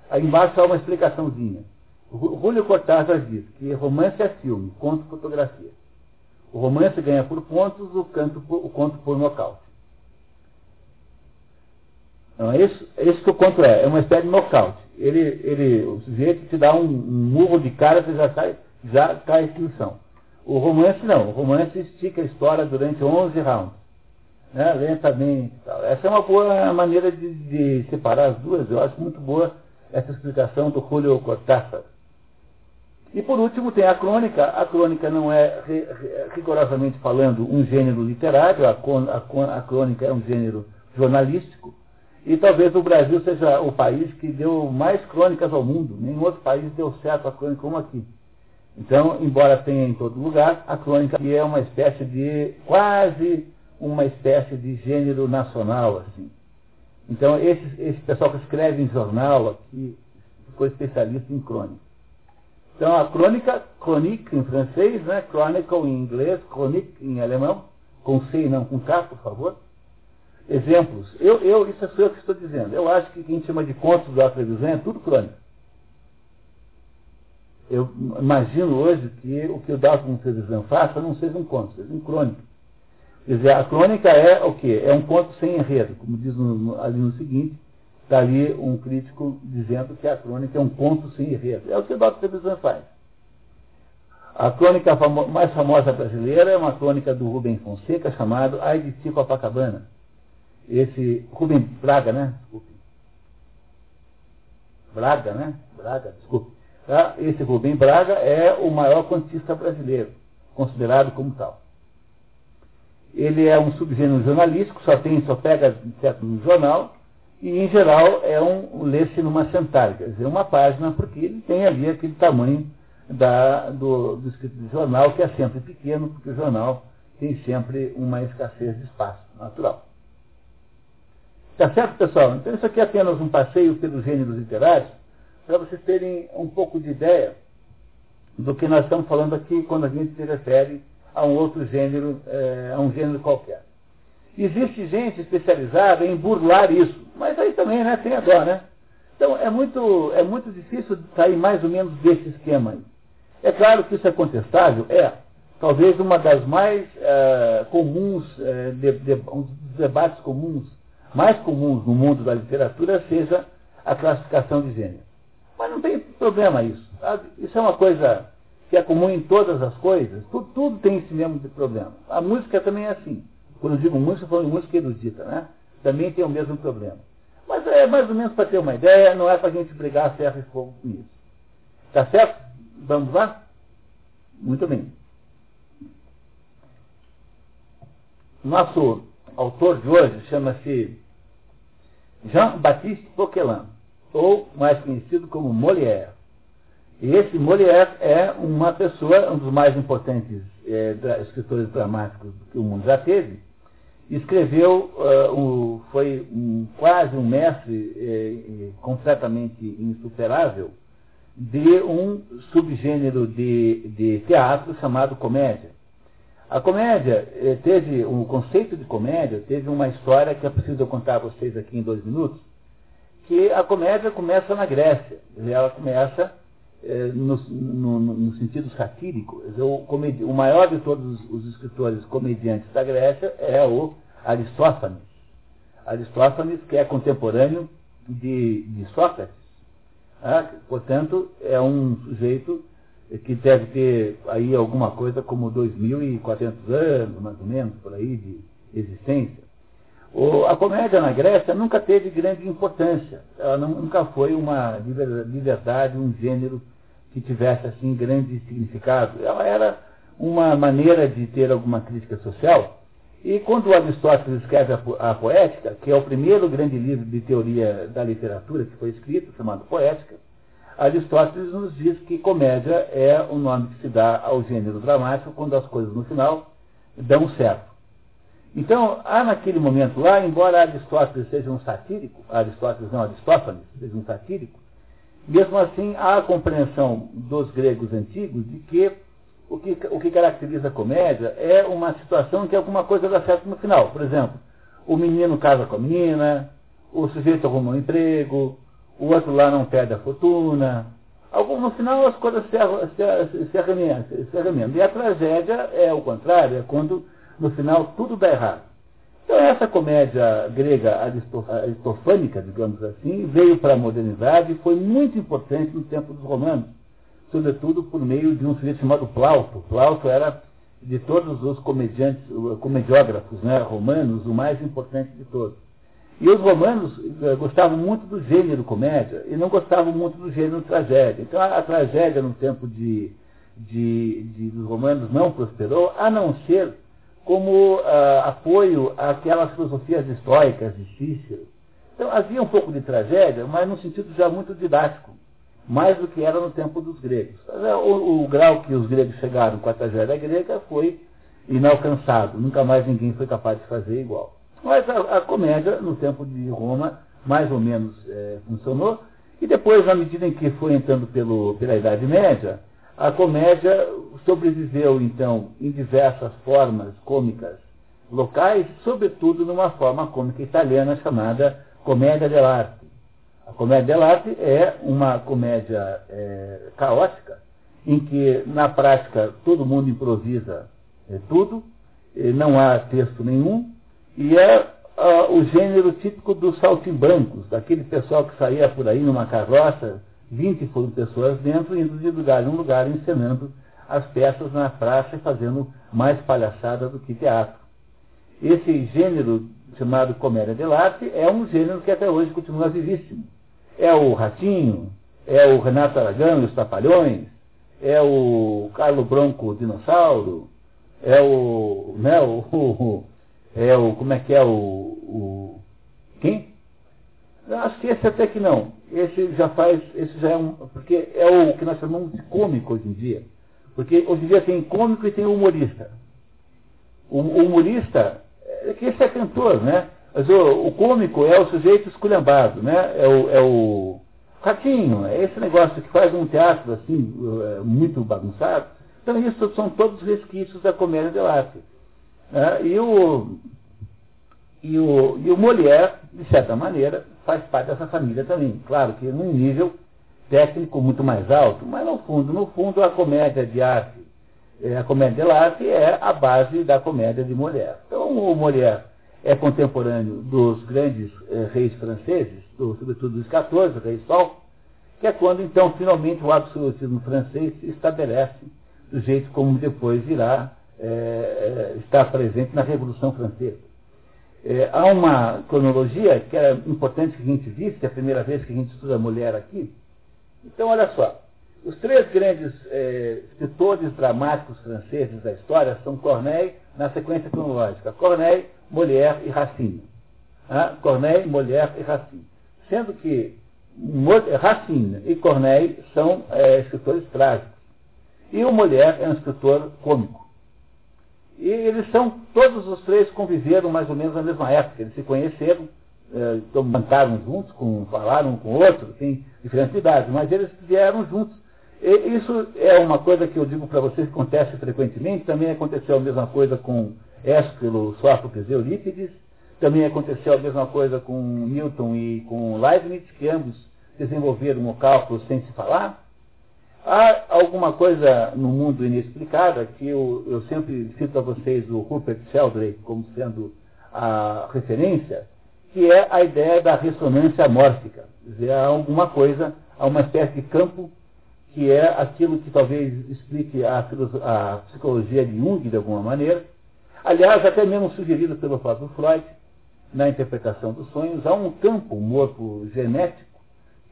Aí embaixo há uma explicaçãozinha. Julio Cortázar diz que romance é filme, conto fotografia. O romance ganha por pontos, o, canto, o conto por nocaute. Então, é isso, é isso que o conto é, é uma espécie de nocaute. Ele, ele, o sujeito te dá um, um murro de cara, você já cai, já cai extinção. O romance não, o romance estica a história durante 11 rounds, né, lentamente. Tal. Essa é uma boa maneira de, de, separar as duas, eu acho muito boa essa explicação do Julio Cortázar. E por último tem a crônica. A crônica não é, rigorosamente falando, um gênero literário, a, crônica é um gênero jornalístico. E talvez o Brasil seja o país que deu mais crônicas ao mundo. Nenhum outro país deu certo a crônica como aqui. Então, embora tenha em todo lugar, a crônica é uma espécie de, quase uma espécie de gênero nacional, assim. Então, esse, esse pessoal que escreve em jornal aqui, ficou especialista em crônica. Então, a crônica, chronique em francês, né? Chronicle em inglês, chronique em alemão, com C e não com K, por favor. Exemplos. Eu, eu, isso é só eu que estou dizendo. Eu acho que quem chama de contos do Trevisan é tudo crônica. Eu imagino hoje que o que o Dalton Trevisan faça não seja um conto, seja um crônica. Quer dizer, a crônica é o quê? É um conto sem enredo, como diz no, ali no seguinte, Está ali um crítico dizendo que a crônica é um conto sem enredo. É o que o Dr. Trevisan faz. A crônica famo mais famosa brasileira é uma crônica do Rubem Fonseca chamada Ai de Ti Copacabana. Esse Rubem Braga, né? Desculpe. Braga, né? Braga, desculpe. Tá? Esse Rubem Braga é o maior contista brasileiro, considerado como tal. Ele é um subgênero jornalístico, só tem, só pega certo no jornal, e em geral é um lê-se numa sentada, quer dizer, uma página, porque ele tem ali aquele tamanho da, do, do escrito de jornal, que é sempre pequeno, porque o jornal tem sempre uma escassez de espaço natural. Tá certo, pessoal? Então isso aqui é apenas um passeio pelos gêneros literários, para vocês terem um pouco de ideia do que nós estamos falando aqui quando a gente se refere a um outro gênero, é, a um gênero qualquer. Existe gente especializada em burlar isso, mas aí também né, tem agora, né? Então é muito, é muito difícil sair mais ou menos desse esquema aí. É claro que isso é contestável, é. Talvez uma das mais é, comuns, é, de, de, um dos debates comuns, mais comuns no mundo da literatura, seja a classificação de gênero. Mas não tem problema isso. Sabe? Isso é uma coisa que é comum em todas as coisas. Tudo, tudo tem esse mesmo problema. A música também é assim. Quando eu digo música, eu falo de música erudita, né? Também tem o mesmo problema. Mas é mais ou menos para ter uma ideia, não é para a gente brigar a ferro e fogo com isso. Tá certo? Vamos lá? Muito bem. Nosso autor de hoje chama-se Jean-Baptiste Poquelin, ou mais conhecido como Molière. E esse Molière é uma pessoa, um dos mais importantes é, escritores dramáticos que o mundo já teve, escreveu, uh, foi um, quase um mestre eh, completamente insuperável de um subgênero de, de teatro chamado comédia. A comédia eh, teve, um conceito de comédia teve uma história que é preciso contar a vocês aqui em dois minutos, que a comédia começa na Grécia. Ela começa eh, no, no, no, sentido satírico. O, comedi, o maior de todos os escritores comediantes da Grécia é o Aristófanes. Aristófanes, que é contemporâneo de, de Sócrates. Ah, portanto, é um sujeito que deve ter aí alguma coisa como 2.400 anos, mais ou menos, por aí, de existência. O, a comédia na Grécia nunca teve grande importância. Ela não, nunca foi uma liberdade, um gênero que tivesse assim grande significado. Ela era uma maneira de ter alguma crítica social. E quando Aristóteles escreve a, Poética, que é o primeiro grande livro de teoria da literatura que foi escrito, chamado Poética, Aristóteles nos diz que comédia é o nome que se dá ao gênero dramático quando as coisas no final dão certo. Então, há naquele momento lá, embora Aristóteles seja um satírico, Aristóteles não, Aristófanes seja um satírico, mesmo assim, há a compreensão dos gregos antigos de que o que, o que caracteriza a comédia é uma situação em que alguma coisa dá certo no final. Por exemplo, o menino casa com a menina, o sujeito arruma um emprego, o outro lá não perde a fortuna, Algum, no final as coisas se, se, se, arremendam. E a tragédia é o contrário, é quando no final tudo dá errado. Então essa comédia grega aristofânica, digamos assim, veio para a modernidade e foi muito importante no tempo dos romanos, sobretudo por meio de um sujeito chamado Plauto. Plauto era de todos os comediantes, comediógrafos né, romanos, o mais importante de todos. E os romanos eh, gostavam muito do gênero comédia e não gostavam muito do gênero tragédia. Então a, a tragédia no tempo de, de, de, dos romanos não prosperou, a não ser como uh, apoio àquelas filosofias estoicas de Cícero. Então havia um pouco de tragédia, mas num sentido já muito didático, mais do que era no tempo dos gregos. O, o grau que os gregos chegaram com a tragédia grega foi inalcançado, nunca mais ninguém foi capaz de fazer igual. Mas a, a comédia, no tempo de Roma, mais ou menos é, funcionou, e depois, na medida em que foi entrando pelo, pela Idade Média, a comédia sobreviveu, então, em diversas formas cômicas locais, sobretudo numa forma cômica italiana chamada comédia dell'arte. A comédia dell'arte é uma comédia é, caótica, em que, na prática, todo mundo improvisa é, tudo, não há texto nenhum, e é o gênero típico dos saltimbancos, daquele pessoal que saía por aí numa carroça 20 foram pessoas dentro, indo de lugar em um lugar, encenando as peças na praça e fazendo mais palhaçada do que teatro. Esse gênero chamado comédia dell'arte é um gênero que até hoje continua vivíssimo. É o Ratinho, é o Renato Aragão e os Trapalhões, é o Carlo Bronco Dinossauro, é o, né, o, o, é o, como é que é o, o quem? Acho que esse até que não. Esse já faz, esse já é um, porque é o que nós chamamos de cômico hoje em dia. Porque hoje em dia tem cômico e tem humorista. O, o humorista, é que esse é cantor, né? Mas o, o cômico é o sujeito esculhambado, né? É o, é o ratinho, é esse negócio que faz um teatro assim, é, muito bagunçado. Então isso são todos resquícios da comédia de arte. Né? E o e o, e o Molière, de certa maneira, faz parte dessa família também. Claro que num nível técnico muito mais alto, mas no fundo, no fundo, a comédia de arte, é, a comédia de arte é a base da comédia de Molière. Então o Molière é contemporâneo dos grandes eh, reis franceses, do, sobretudo dos 14, rei Sol, que é quando então finalmente o absolutismo francês se estabelece do jeito como depois irá eh, estar presente na Revolução Francesa. É, há uma cronologia que é importante que a gente visse, é a primeira vez que a gente estuda a mulher aqui. Então, olha só. Os três grandes é, escritores dramáticos franceses da história são Corneille, na sequência cronológica. Corneille, Molière e Racine. Ah, Corneille, Molière e Racine. Sendo que Racine e Corneille são é, escritores trágicos. E o Molière é um escritor cômico. E eles são, todos os três conviveram mais ou menos na mesma época. Eles se conheceram, é, cantaram juntos, com, falaram um com o outro, tem diferentes idades, mas eles vieram juntos. E isso é uma coisa que eu digo para vocês que acontece frequentemente. Também aconteceu a mesma coisa com Ésquilo, Sófocles e Eurípides. Também aconteceu a mesma coisa com Newton e com Leibniz, que ambos desenvolveram o cálculo sem se falar. Há alguma coisa no mundo inexplicada que eu, eu sempre cito a vocês o Rupert Sheldrake como sendo a referência, que é a ideia da ressonância mórfica. Quer dizer, há alguma coisa, há uma espécie de campo que é aquilo que talvez explique a, a psicologia de Jung de alguma maneira. Aliás, até mesmo sugerido pelo próprio Freud, na interpretação dos sonhos, há um campo morfo genético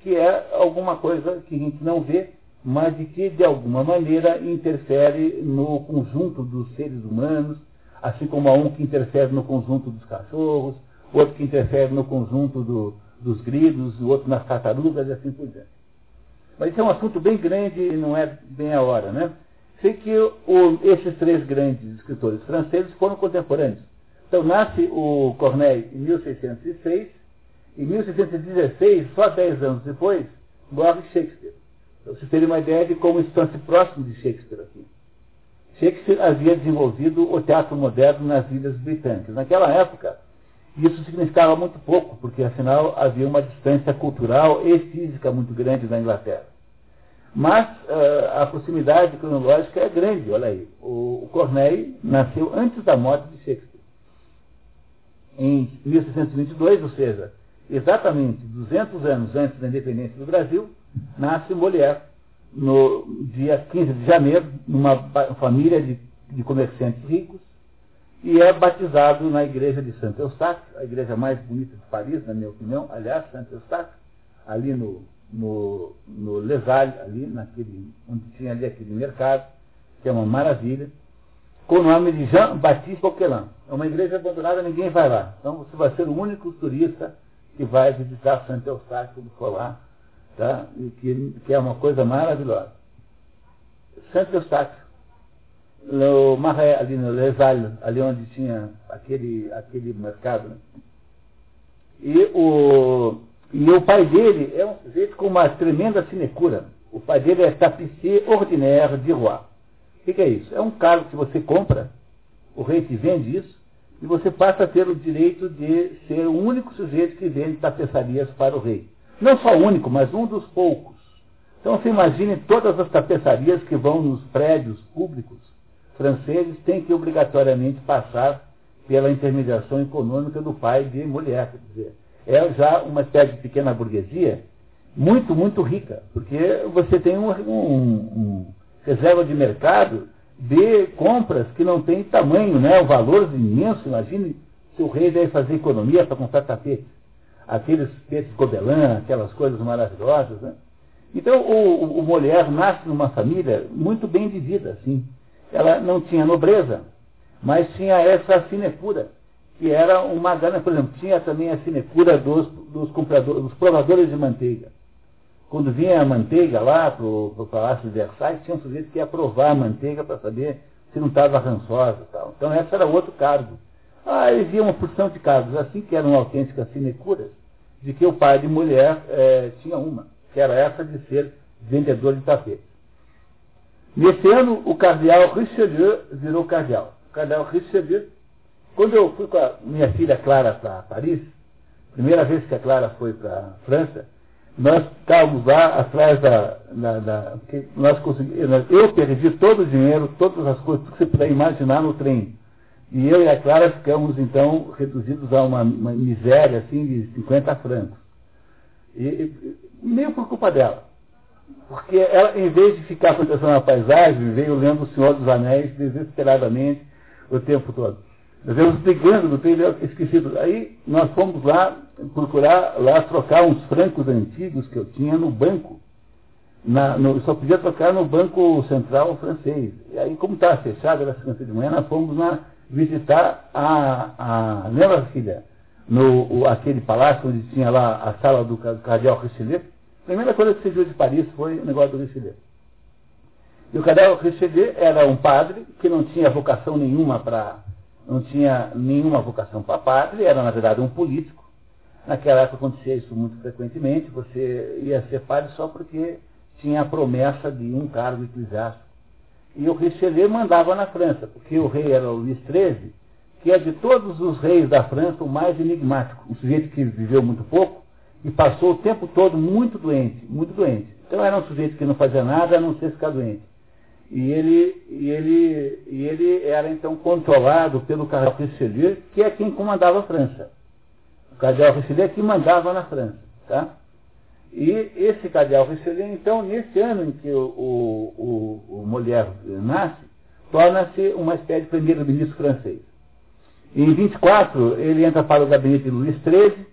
que é alguma coisa que a gente não vê, mas de que, de alguma maneira, interfere no conjunto dos seres humanos, assim como há um que interfere no conjunto dos cachorros, outro que interfere no conjunto do, dos grilos, o outro nas tartarugas e assim por diante. Mas isso é um assunto bem grande e não é bem a hora, né? Sei que o, esses três grandes escritores franceses foram contemporâneos. Então nasce o Corneille em 1606, em 1616, só dez anos depois, morre Shakespeare. Para vocês terem uma ideia de como estão-se próximo de Shakespeare aqui. Shakespeare havia desenvolvido o teatro moderno nas ilhas britânicas. Naquela época, isso significava muito pouco, porque afinal havia uma distância cultural e física muito grande na Inglaterra. Mas uh, a proximidade cronológica é grande, olha aí. O, o Corneille nasceu antes da morte de Shakespeare. Em 1622, ou seja, exatamente 200 anos antes da independência do Brasil, nasce Molière, no dia 15 de janeiro, numa família de, de comerciantes ricos, e é batizado na igreja de Santo Eustáquio, a igreja mais bonita de Paris, na minha opinião, aliás, Santo Eustáquio, ali no, no, no ali naquele, onde tinha ali aquele mercado, que é uma maravilha, com o nome de Jean-Baptiste Coquelin. É uma igreja abandonada, ninguém vai lá. Então você vai ser o único turista que vai visitar Santo Eustáquio quando for lá, tá? que, que é uma coisa maravilhosa. Santo Eustáquio no Maré, ali no Les Halles, ali onde tinha aquele, aquele mercado. Né? E, o, e o pai dele é um sujeito com uma tremenda sinecura. O pai dele é tapissier ordinaire de Roi. O que, que é isso? É um cargo que você compra, o rei te vende isso, e você passa a ter o direito de ser o único sujeito que vende tapeçarias para o rei. Não só o único, mas um dos poucos. Então você imagine todas as tapeçarias que vão nos prédios públicos franceses têm que obrigatoriamente passar pela intermediação econômica do pai de mulher. Quer dizer, é já uma espécie de pequena burguesia muito, muito rica, porque você tem um, um, um reserva de mercado de compras que não tem tamanho, né? o valor imenso. Imagine se o rei deve fazer economia para comprar tapete. Aqueles tapetes gobelin, aquelas coisas maravilhosas. Né? Então, o, o, mulher nasce numa família muito bem de vida, assim ela não tinha nobreza, mas tinha essa sinecura, que era uma gana, por exemplo, tinha também a sinecura dos, dos compradores, dos provadores de manteiga. Quando vinha a manteiga lá para o Palácio de Versailles, tinha um sujeito que ia provar a manteiga para saber se não estava rançosa e tal. Então esse era outro cargo. Ah, havia uma porção de cargos assim que eram autênticas sinecuras, de que o pai de mulher eh, tinha uma, que era essa de ser vendedor de tapete. Nesse ano, o cardeal Richelieu virou cardeal. O cardeal Richelieu, quando eu fui com a minha filha Clara para Paris, primeira vez que a Clara foi para a França, nós estávamos lá atrás da. da, da nós conseguimos, eu perdi todo o dinheiro, todas as coisas que você puder imaginar no trem. E eu e a Clara ficamos, então, reduzidos a uma, uma miséria assim de 50 francos. E, e, meio por culpa dela. Porque ela, em vez de ficar contemplando a paisagem, veio lendo O Senhor dos Anéis desesperadamente o tempo todo. Nós íamos brigando no trem, esquecido. Aí nós fomos lá procurar, lá trocar uns francos antigos que eu tinha no banco. Na, no, só podia trocar no Banco Central francês. E aí, como estava fechado, era segunda de manhã, nós fomos lá visitar a, a filha, no o, aquele palácio onde tinha lá a sala do cardeal Richelieu, a primeira coisa que se viu de Paris foi o negócio do Richelieu. E o Cadel Richelieu era um padre que não tinha vocação nenhuma para não tinha nenhuma vocação para padre, era na verdade um político. Naquela época acontecia isso muito frequentemente, você ia ser padre só porque tinha a promessa de um cargo eclesiástico. E o Richelieu mandava na França, porque o rei era o Luís XIII, que é de todos os reis da França o mais enigmático, um sujeito que viveu muito pouco, e passou o tempo todo muito doente, muito doente. Então era um sujeito que não fazia nada a não ser ficar doente. E ele, e ele, e ele era então controlado pelo cardeal Richelieu, que é quem comandava a França. O cardeal Richelieu é quem mandava na França. Tá? E esse cardeal Richelieu, então, nesse ano em que o, o, o, Molière nasce, torna-se uma espécie de primeiro-ministro francês. Em 24, ele entra para o gabinete de Luís XIII,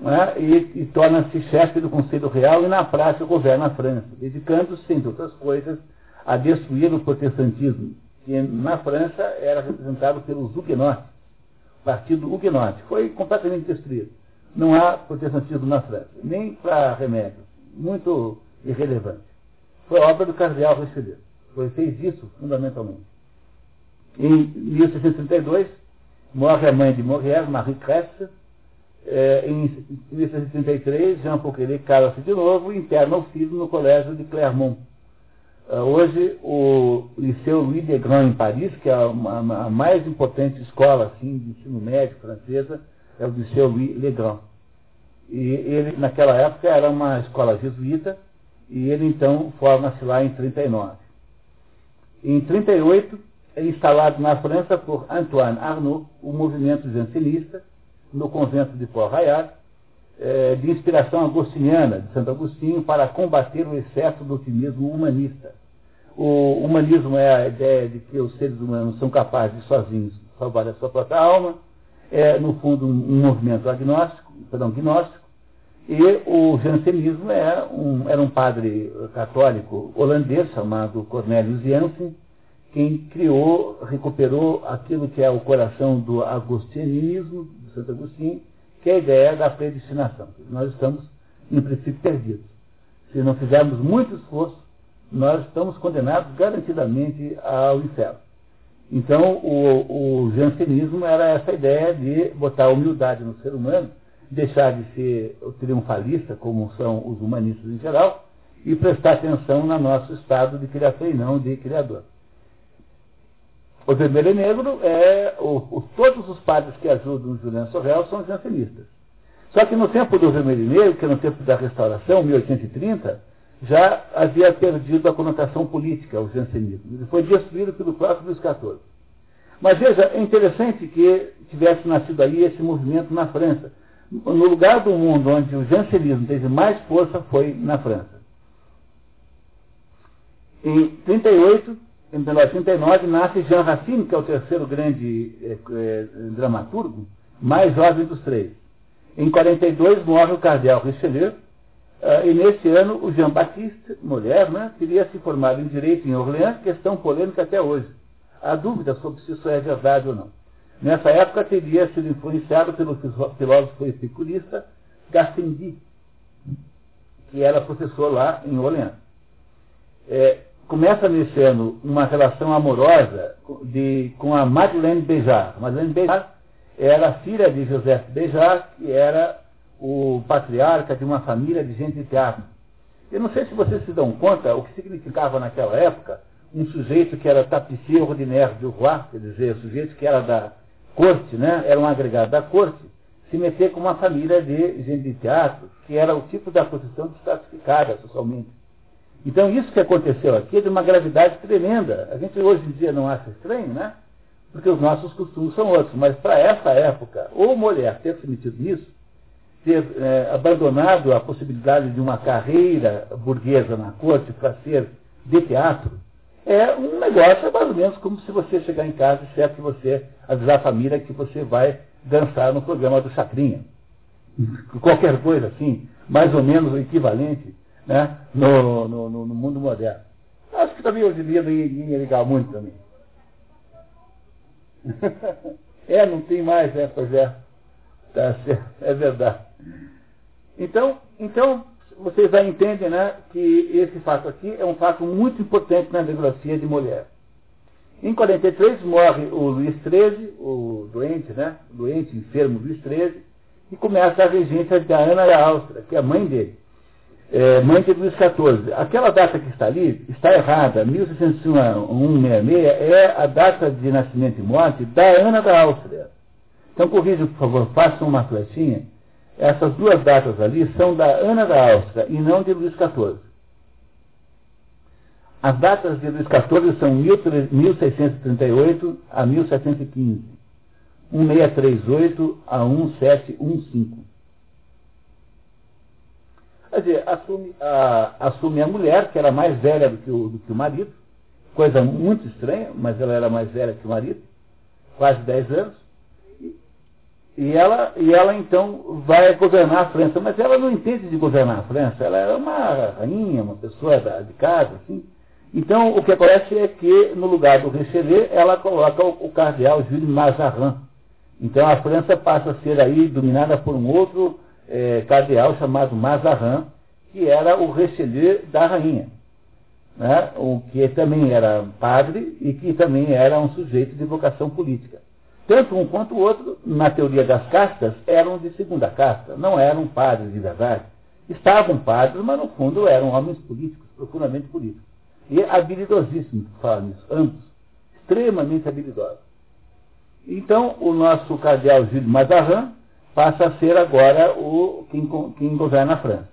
né, e, e torna-se chefe do Conselho Real e, na prática, governa a França, dedicando-se, entre outras coisas, a destruir o protestantismo, que na França era representado pelos huguenotes, partido huguenote. Foi completamente destruído. Não há protestantismo na França, nem para remédios. Muito irrelevante. Foi obra do cardeal Richelieu. Foi, fez isso fundamentalmente. Em 1632, morre a mãe de Morière, Marie Cresse, é, em 1933, Jean Poquelé casa-se de novo e interna o filho no colégio de Clermont. Uh, hoje, o Liceu Louis de Grand em Paris, que é a, a, a, mais importante escola assim, de ensino médio francesa, é o Liceu Louis Le Grand. E ele, naquela época, era uma escola jesuíta E ele então forma-se lá em 39. Em 38, é instalado na França por Antoine Arnaud o movimento jansenista, no convento de Port-Royal, é, de inspiração agostiniana, de Santo Agostinho, para combater o excesso do otimismo humanista. O humanismo é a ideia de que os seres humanos são capazes de sozinhos salvar a sua própria alma, é, no fundo, um, movimento agnóstico, perdão, gnóstico, e o jansenismo é um, era um padre católico holandês chamado Cornelius Jansen, quem criou, recuperou aquilo que é o coração do agostinianismo, do Santo Agostinho, que é a ideia da predestinação. Nós estamos, em princípio, perdidos. Se não fizermos muito esforço, nós estamos condenados garantidamente ao inferno. Então, o, o jansenismo era essa ideia de botar humildade no ser humano, deixar de ser o triunfalista, como são os humanistas em geral, e prestar atenção no nosso estado de criação e não de criador. O vermelho e negro é. O, o, todos os padres que ajudam o Julian Sorrel são jansenistas. Só que no tempo do vermelho e negro, que é no tempo da restauração, 1830, já havia perdido a conotação política, o jansenismo. Ele foi destruído pelo próprio Luís XIV. Mas veja, é interessante que tivesse nascido aí esse movimento na França. No lugar do mundo onde o jansenismo teve mais força foi na França. Em 38, em 1939, nasce Jean Racine, que é o terceiro grande é, é, dramaturgo, mais jovem dos três. Em 42 morre o cardeal Richelieu, uh, e nesse ano o Jean-Baptiste, mulher, né, teria se formado em Direito em Orleans, questão polêmica até hoje. Há dúvida sobre se isso é verdade ou não. Nessa época teria sido influenciado pelo filósofo epicurista Gassendi, que era professor lá em Orleans. É, começa nesse ano uma relação amorosa de, com a Madeleine Béjart. Madeleine Béjart era filha de Joseph Béjart, que era o patriarca de uma família de gente de teatro. Eu não sei se vocês se dão conta o que significava naquela época um sujeito que era tapissier ordinaire do roi, quer dizer, o sujeito que era da corte, né, era um agregado da corte, se meter com uma família de gente de teatro, que era o tipo da posição desclassificada socialmente. Então, isso que aconteceu aqui é de uma gravidade tremenda. A gente hoje em dia não acha estranho, né? Porque os nossos costumes são outros. Mas para essa época, ou mulher ter se metido nisso, ter é, abandonado a possibilidade de uma carreira burguesa na corte para ser de teatro, é um negócio mais ou menos como se você chegar em casa e certo que você avisar a família que você vai dançar no programa do Chacrinha. Qualquer coisa assim, mais ou menos o equivalente né, no, no, no, mundo moderno. Acho que também hoje em dia ia ligar muito também. é, não tem mais, é, pois é. Tá certo, é verdade. Então, então, vocês já entendem né, que esse fato aqui é um fato muito importante na biografia de mulher. Em 43 morre o Luís XIII, o doente, né, doente, enfermo Luís XIII, e começa a regência da Ana da Áustria, que é a mãe dele é, mãe de Luís XIV. Aquela data que está ali está errada. 1601-166 é a data de nascimento e morte da Ana da Áustria. Então, corrija, por favor, façam uma flechinha. Essas duas datas ali são da Ana da Áustria e não de Luís XIV. As datas de Luís XIV são 1638 a 1715. 1638 a 1715. Quer dizer, assume a, assume a mulher, que era mais velha do que, o, do que o marido, coisa muito estranha, mas ela era mais velha que o marido, quase 10 anos, e ela, e ela então vai governar a França, mas ela não entende de governar a França, ela é uma rainha, uma pessoa da, de casa, assim. Então, o que acontece é que, no lugar do Richelieu, ela coloca o, o cardeal Jules Mazarin. Então, a França passa a ser aí dominada por um outro é, cardeal chamado Mazarin, que era o Richelieu da rainha, né? o que também era padre e que também era um sujeito de vocação política. Tanto um quanto o outro, na teoria das castas, eram de segunda casta, não eram padres de verdade. Estavam padres, mas no fundo eram homens políticos, profundamente políticos. E habilidosíssimos, falam nisso, ambos. Extremamente habilidosos. Então, o nosso cardeal Gilles Mazarin passa a ser agora o, quem, quem governa a França.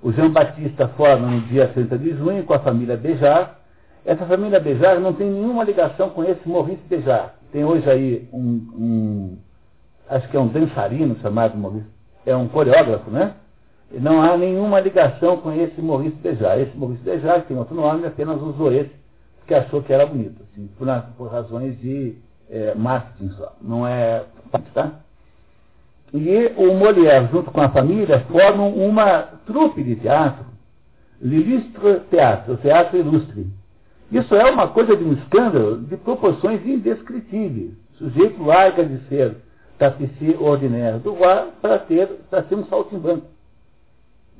O Jean Batista forma no dia 30 de junho com a família Bejar. Essa família Bejar não tem nenhuma ligação com esse Maurice Bejar. Tem hoje aí um, um acho que é um dançarino chamado Maurice, é um coreógrafo, né? Não há nenhuma ligação com esse Maurice Bejar. Esse Maurice Bejar tem outro nome, apenas usou esse, porque achou que era bonito, assim, por, por razões de é, marketing só. Não é. Tá? E o Molière, junto com a família, formam uma trupe de teatro, l'illustre teatro, teatro ilustre. Isso é uma coisa de um escândalo de proporções indescritíveis. O sujeito larga de ser tapici ordinário do VAR para ter, para ser um saltimbanco.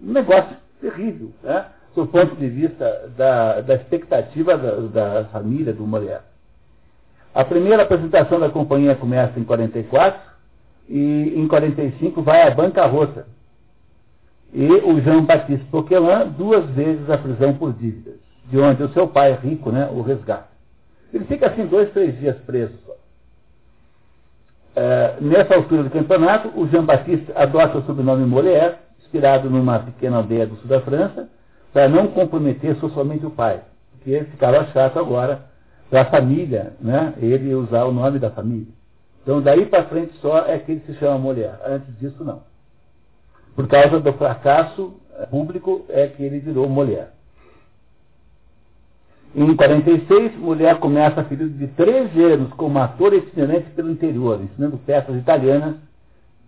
Um negócio terrível, né? do ponto de vista da, da expectativa da, da família do Molière. A primeira apresentação da companhia começa em 44, e em 45 vai à bancarrota. E o Jean Baptiste Poquelin, duas vezes à prisão por dívidas, de onde o seu pai rico né, o resgata. Ele fica assim dois, três dias preso. É, nessa altura do campeonato, o Jean Baptiste adota o sobrenome Molière, inspirado numa pequena aldeia do sul da França, para não comprometer socialmente o pai, porque ficava chato agora para a família, né, ele usar o nome da família. Então, daí para frente só é que ele se chama mulher. Antes disso, não. Por causa do fracasso eh, público é que ele virou mulher. Em 46, mulher começa a período de 13 anos como ator itinerante pelo interior, ensinando peças italianas,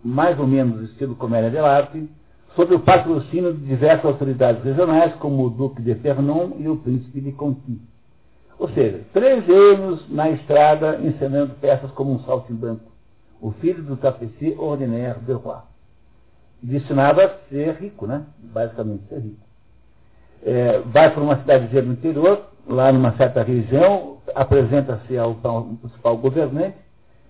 mais ou menos estilo comédia dell'arte, sob o patrocínio de diversas autoridades regionais, como o Duque de Fernon e o Príncipe de Conti. Ou seja, três anos na estrada ensinando peças como um saltimbanco. O filho do tapeci ordinaire de roi. Destinado a ser rico, né? Basicamente ser rico. É, vai para uma cidadezinha do interior, lá numa certa região, apresenta-se ao, ao principal governante,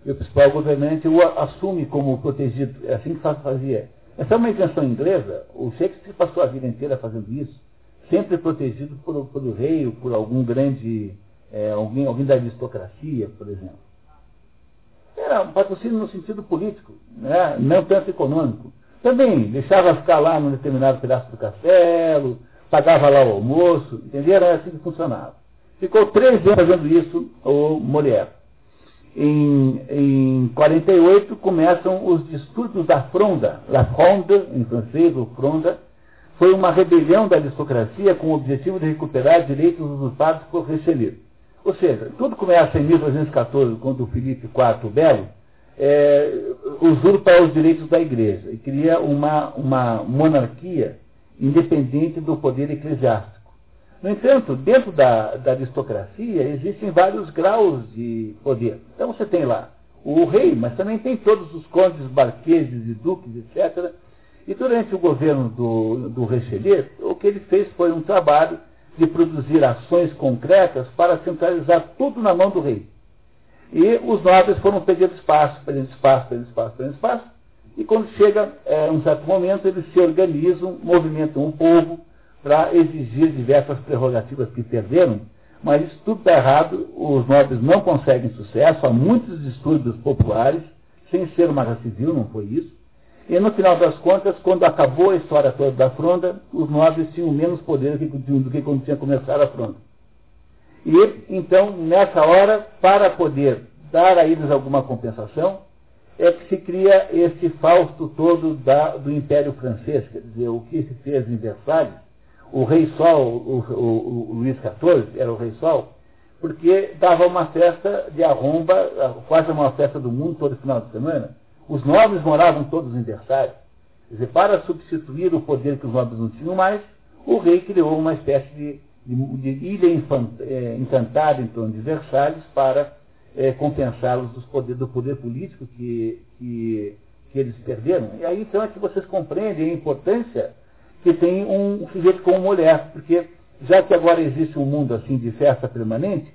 e o principal governante o assume como protegido. É assim que fazia. Essa é uma invenção inglesa. O Shakespeare passou a vida inteira fazendo isso sempre protegido por, pelo rei ou por algum grande, é, alguém, alguém da aristocracia, por exemplo. Era um patrocínio no sentido político, né? não tanto econômico. Também deixava ficar lá num determinado pedaço do castelo, pagava lá o almoço, entendeu? Era assim que funcionava. Ficou três anos fazendo isso o Molière. Em, em 48 começam os distúrbios da Fronda, La Fronde, em francês, ou Fronda, foi uma rebelião da aristocracia com o objetivo de recuperar direitos usurpados por Richelieu. Ou seja, tudo começa em 1214, quando o Filipe IV Belo é, usurpa os direitos da igreja e cria uma, uma monarquia independente do poder eclesiástico. No entanto, dentro da, da aristocracia existem vários graus de poder. Então você tem lá o rei, mas também tem todos os condes, barqueses e duques, etc., e durante o governo do, do Richelieu, o que ele fez foi um trabalho de produzir ações concretas para centralizar tudo na mão do rei. E os nobres foram pedindo espaço, pedindo espaço, pedindo espaço, pedindo espaço. E quando chega é, um certo momento, eles se organizam, movimentam um povo para exigir diversas prerrogativas que perderam. Mas isso tudo está errado, os nobres não conseguem sucesso, há muitos distúrbios populares, sem ser uma guerra civil, não foi isso. E no final das contas, quando acabou a história toda da fronda, os nobres tinham menos poder do que quando tinha começado a fronda. E então, nessa hora, para poder dar a eles alguma compensação, é que se cria esse fausto todo da, do Império Francês, quer dizer, o que se fez em Versalhes, o Rei Sol, o, o, o Luís XIV era o Rei Sol, porque dava uma festa de arromba, quase uma festa do mundo todo final de semana, os nobres moravam todos em Versalhes. Quer dizer, para substituir o poder que os nobres não tinham mais, o rei criou uma espécie de, de, de ilha é, encantada em torno de Versalhes para é, compensá-los do poder, do poder político que, que, que, eles perderam. E aí então é que vocês compreendem a importância que tem um sujeito como mulher, porque já que agora existe um mundo assim de festa permanente,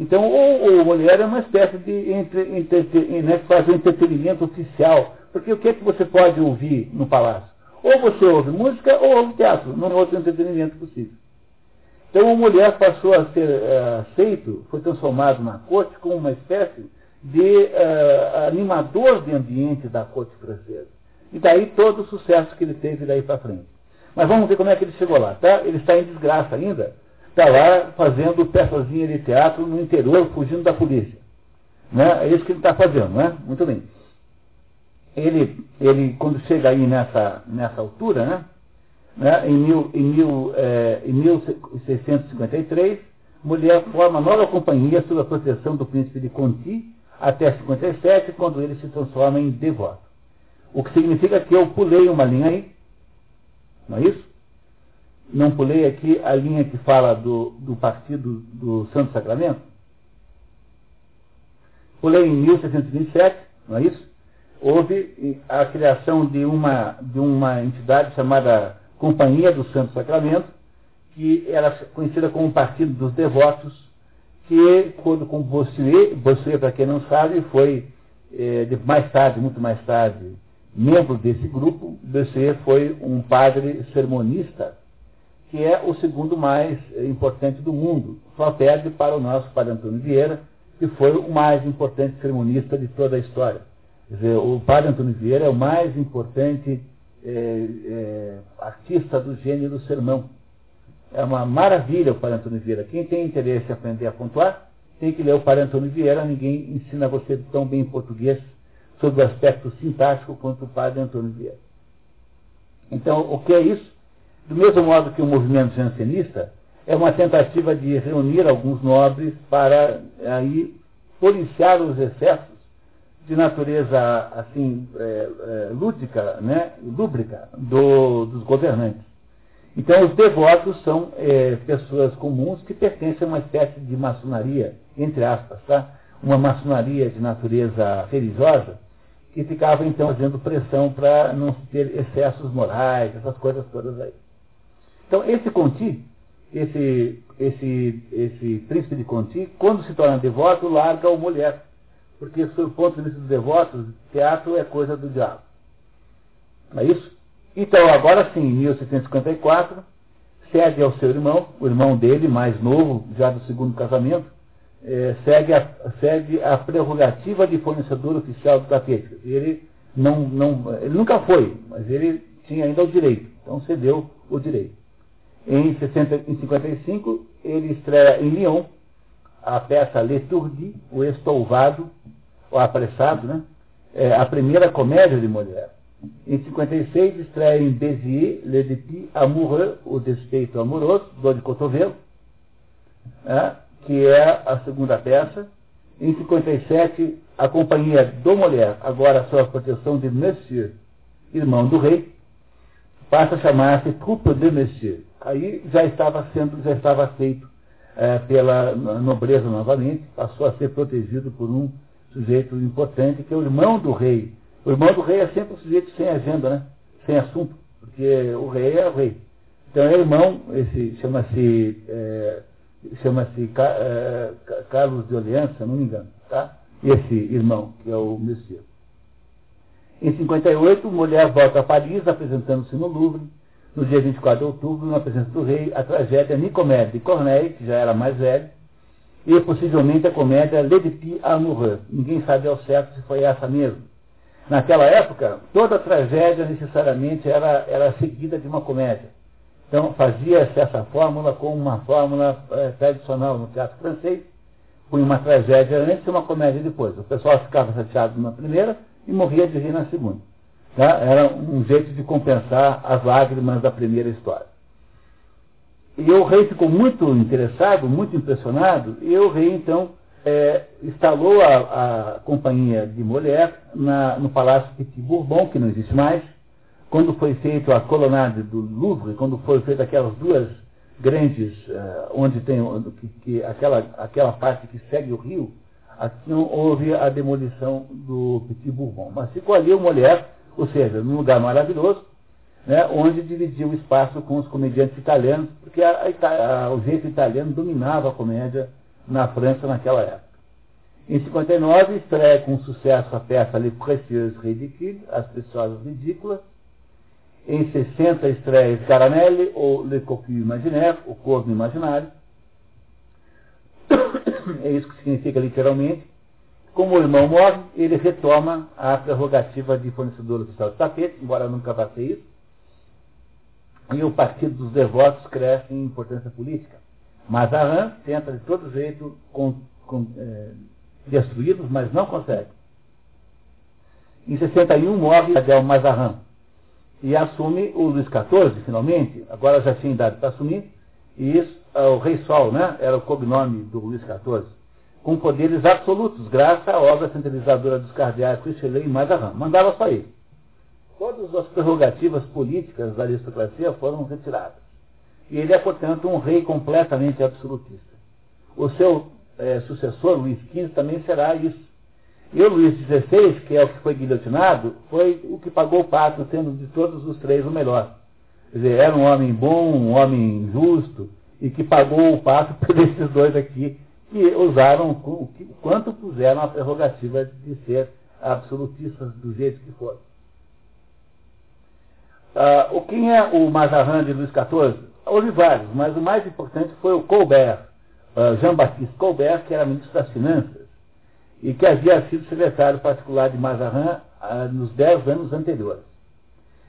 então, o, o mulher é uma espécie de entre, entre, né, fazer entretenimento oficial. Porque o que é que você pode ouvir no palácio? Ou você ouve música ou ouve teatro. Não é outro entretenimento possível. Então, o mulher passou a ser uh, aceito, foi transformado na corte como uma espécie de uh, animador de ambiente da corte francesa. E daí todo o sucesso que ele teve daí para frente. Mas vamos ver como é que ele chegou lá, tá? Ele está em desgraça ainda, está lá fazendo peçazinha de teatro no interior, fugindo da polícia. Né? É isso que ele está fazendo, né? Muito bem. Ele, ele, quando chega aí nessa, nessa altura, né? Né? Em, mil, em, mil, é, em 1653, mulher forma nova companhia sob a proteção do príncipe de Conti até 57, quando ele se transforma em devoto. O que significa que eu pulei uma linha aí, não é isso? Não pulei aqui a linha que fala do, do partido do Santo Sacramento? Pulei em 1627, não é isso? Houve a criação de uma, de uma entidade chamada Companhia do Santo Sacramento, que era conhecida como Partido dos Devotos, que, quando com Bossuet, Bossuet, para quem não sabe, foi é, mais tarde, muito mais tarde, membro desse grupo. Bossuet foi um padre sermonista, que é o segundo mais importante do mundo. Só perde para o nosso padre Antônio Vieira, que foi o mais importante sermonista de toda a história. Quer dizer, o padre Antônio Vieira é o mais importante é, é, artista do gênero sermão. É uma maravilha o padre Antônio Vieira. Quem tem interesse em aprender a pontuar, tem que ler o padre Antônio Vieira. Ninguém ensina você tão bem português sobre o aspecto sintático quanto o padre Antônio Vieira. Então, o que é isso? Do mesmo modo que o movimento jansenista é uma tentativa de reunir alguns nobres para aí policiar os excessos de natureza assim é, é, lúdica, né, lúbrica do, dos governantes. Então, os devotos são é, pessoas comuns que pertencem a uma espécie de maçonaria, entre aspas, tá? uma maçonaria de natureza religiosa, que ficava então fazendo pressão para não ter excessos morais, essas coisas todas aí. Então, esse Conti, esse, esse, esse príncipe de Conti, quando se torna devoto, larga a mulher. Porque, sob o ponto de vista dos devotos, teatro é coisa do diabo. Não é isso? Então, agora sim, em 1754, cede ao seu irmão, o irmão dele, mais novo, já do segundo casamento, é, segue, a, segue a prerrogativa de fornecedor oficial do tapete. Ele, não, não, ele nunca foi, mas ele tinha ainda o direito, então cedeu o direito. Em, 60, em 55, ele estreia em Lyon a peça L'Etourdi, o Estouvado, o Apressado, né? É a primeira comédia de Molière. Em 56, estreia em Béziers, Le Dépit Amoureux, O Despeito Amoroso, Dor de Cotovelo, né, que é a segunda peça. Em 57, a companhia do Mulher, agora sob a proteção de Monsieur, irmão do rei, passa a chamar-se Troupe de Monsieur. Aí já estava sendo, já estava aceito é, pela nobreza novamente, passou a ser protegido por um sujeito importante, que é o irmão do rei, o irmão do rei é sempre um sujeito sem agenda, né? sem assunto, porque o rei é o rei. Então é irmão, esse chama-se é, chama-se é, Carlos de Orleans, não me engano, tá? Esse irmão, que é o Messias. Em 58, mulher volta a Paris, apresentando-se no Louvre. No dia 24 de outubro, na presença do rei, a tragédia Nicomède de Corneille, que já era mais velho, e possivelmente a comédia L'Edipi Amoureux. Ninguém sabe ao certo se foi essa mesmo. Naquela época, toda tragédia necessariamente era, era seguida de uma comédia. Então, fazia-se essa fórmula como uma fórmula é, tradicional no teatro francês, com uma tragédia antes e uma comédia depois. O pessoal ficava chateado na primeira e morria de rir na segunda. Tá? Era um jeito de compensar as lágrimas da primeira história. E o rei ficou muito interessado, muito impressionado, e o rei, então, é, instalou a, a, companhia de Molière na, no Palácio Petit Bourbon, que não existe mais, quando foi feito a colonade do Louvre, quando foi feita aquelas duas grandes, uh, onde tem que, que, aquela, aquela parte que segue o rio, aqui houve a demolição do Petit Bourbon. Mas ficou ali o Molière, ou seja, num lugar maravilhoso, né, onde dividia o espaço com os comediantes italianos, porque a, a, o jeito italiano dominava a comédia na França naquela época. Em 59, estreia com sucesso a peça Les Précieuses Ridicules, As Preciosas Ridículas. Em 60, estreia Scaranelli, ou Le Cocu Imaginaire, O Corno Imaginário. É isso que significa literalmente. Como o irmão morre, ele retoma a prerrogativa de fornecedor oficial de tapete, embora nunca vá ser isso. e o Partido dos Devotos cresce em importância política. Mazarin tenta de todo jeito com, com, é, destruí-los, mas não consegue. Em 61 morre Adel Mazarin e assume o Luís XIV, finalmente, agora já tinha idade para assumir, e isso, é o Rei Sol, né, era o cognome do Luís XIV, com poderes absolutos, graças à obra centralizadora dos cardeais Richelieu e Mazarin. Mandava só ele. Todas as prerrogativas políticas da aristocracia foram retiradas. E ele é, portanto, um rei completamente absolutista. O seu é, sucessor, Luís XV, também será isso. E o Luís XVI, que é o que foi guilhotinado, foi o que pagou o pato, sendo de todos os três o melhor. Quer dizer, era um homem bom, um homem justo, e que pagou o pato por esses dois aqui, que usaram o quanto puseram a prerrogativa de ser absolutistas do jeito que foram. Ah, o quem é o Mazarin de Luís XIV? Houve vários, mas o mais importante foi o Colbert, uh, Jean-Baptiste Colbert, que era ministro das Finanças e que havia sido secretário particular de Mazarin ah, nos dez anos anteriores.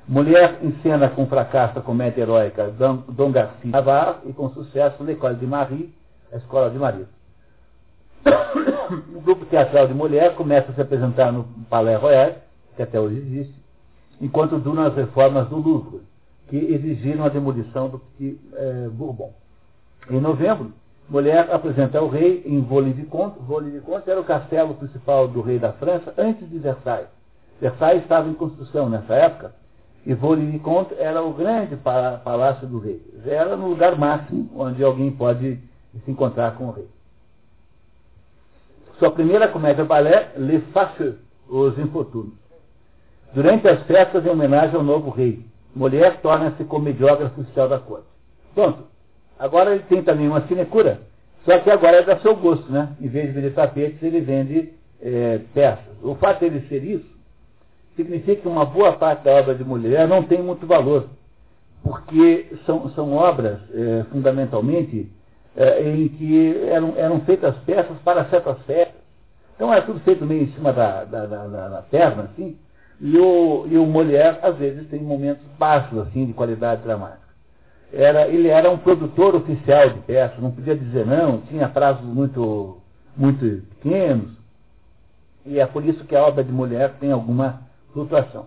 Mulher em cena com fracasso a comédia heróica Dom Garcia Navarre e com sucesso L'École de Marie, a Escola de Marido. o grupo teatral de mulher começa a se apresentar no Palais Royal, que até hoje existe, enquanto duram as reformas do Louvre, que exigiram a demolição do Petit eh, Bourbon. Em novembro, mulher apresenta ao rei em Vaux-le-Vicomte. Vaux-le-Vicomte era o castelo principal do rei da França antes de Versailles. Versailles estava em construção nessa época e Vaux-le-Vicomte era o grande palácio do rei. Era no lugar máximo onde alguém pode se encontrar com o rei. Sua primeira comédia balé, Les Fâcheux, Os Infortúnios. Durante as festas em homenagem ao novo rei, mulher torna-se comediógrafa oficial da corte. Pronto, Agora ele tem também uma sinecura, só que agora é da seu gosto, né? Em vez de vender tapetes, ele vende é, peças. O fato de ele ser isso, significa que uma boa parte da obra de mulher não tem muito valor, porque são, são obras, é, fundamentalmente, é, em que eram, eram feitas peças para certas festas. Então é tudo feito meio em cima da, da, da, da perna, assim, e o, e o mulher, às vezes, tem momentos baixos, assim, de qualidade dramática era, ele era um produtor oficial de peças, não podia dizer não, tinha prazos muito, muito pequenos, e é por isso que a obra de mulher tem alguma flutuação.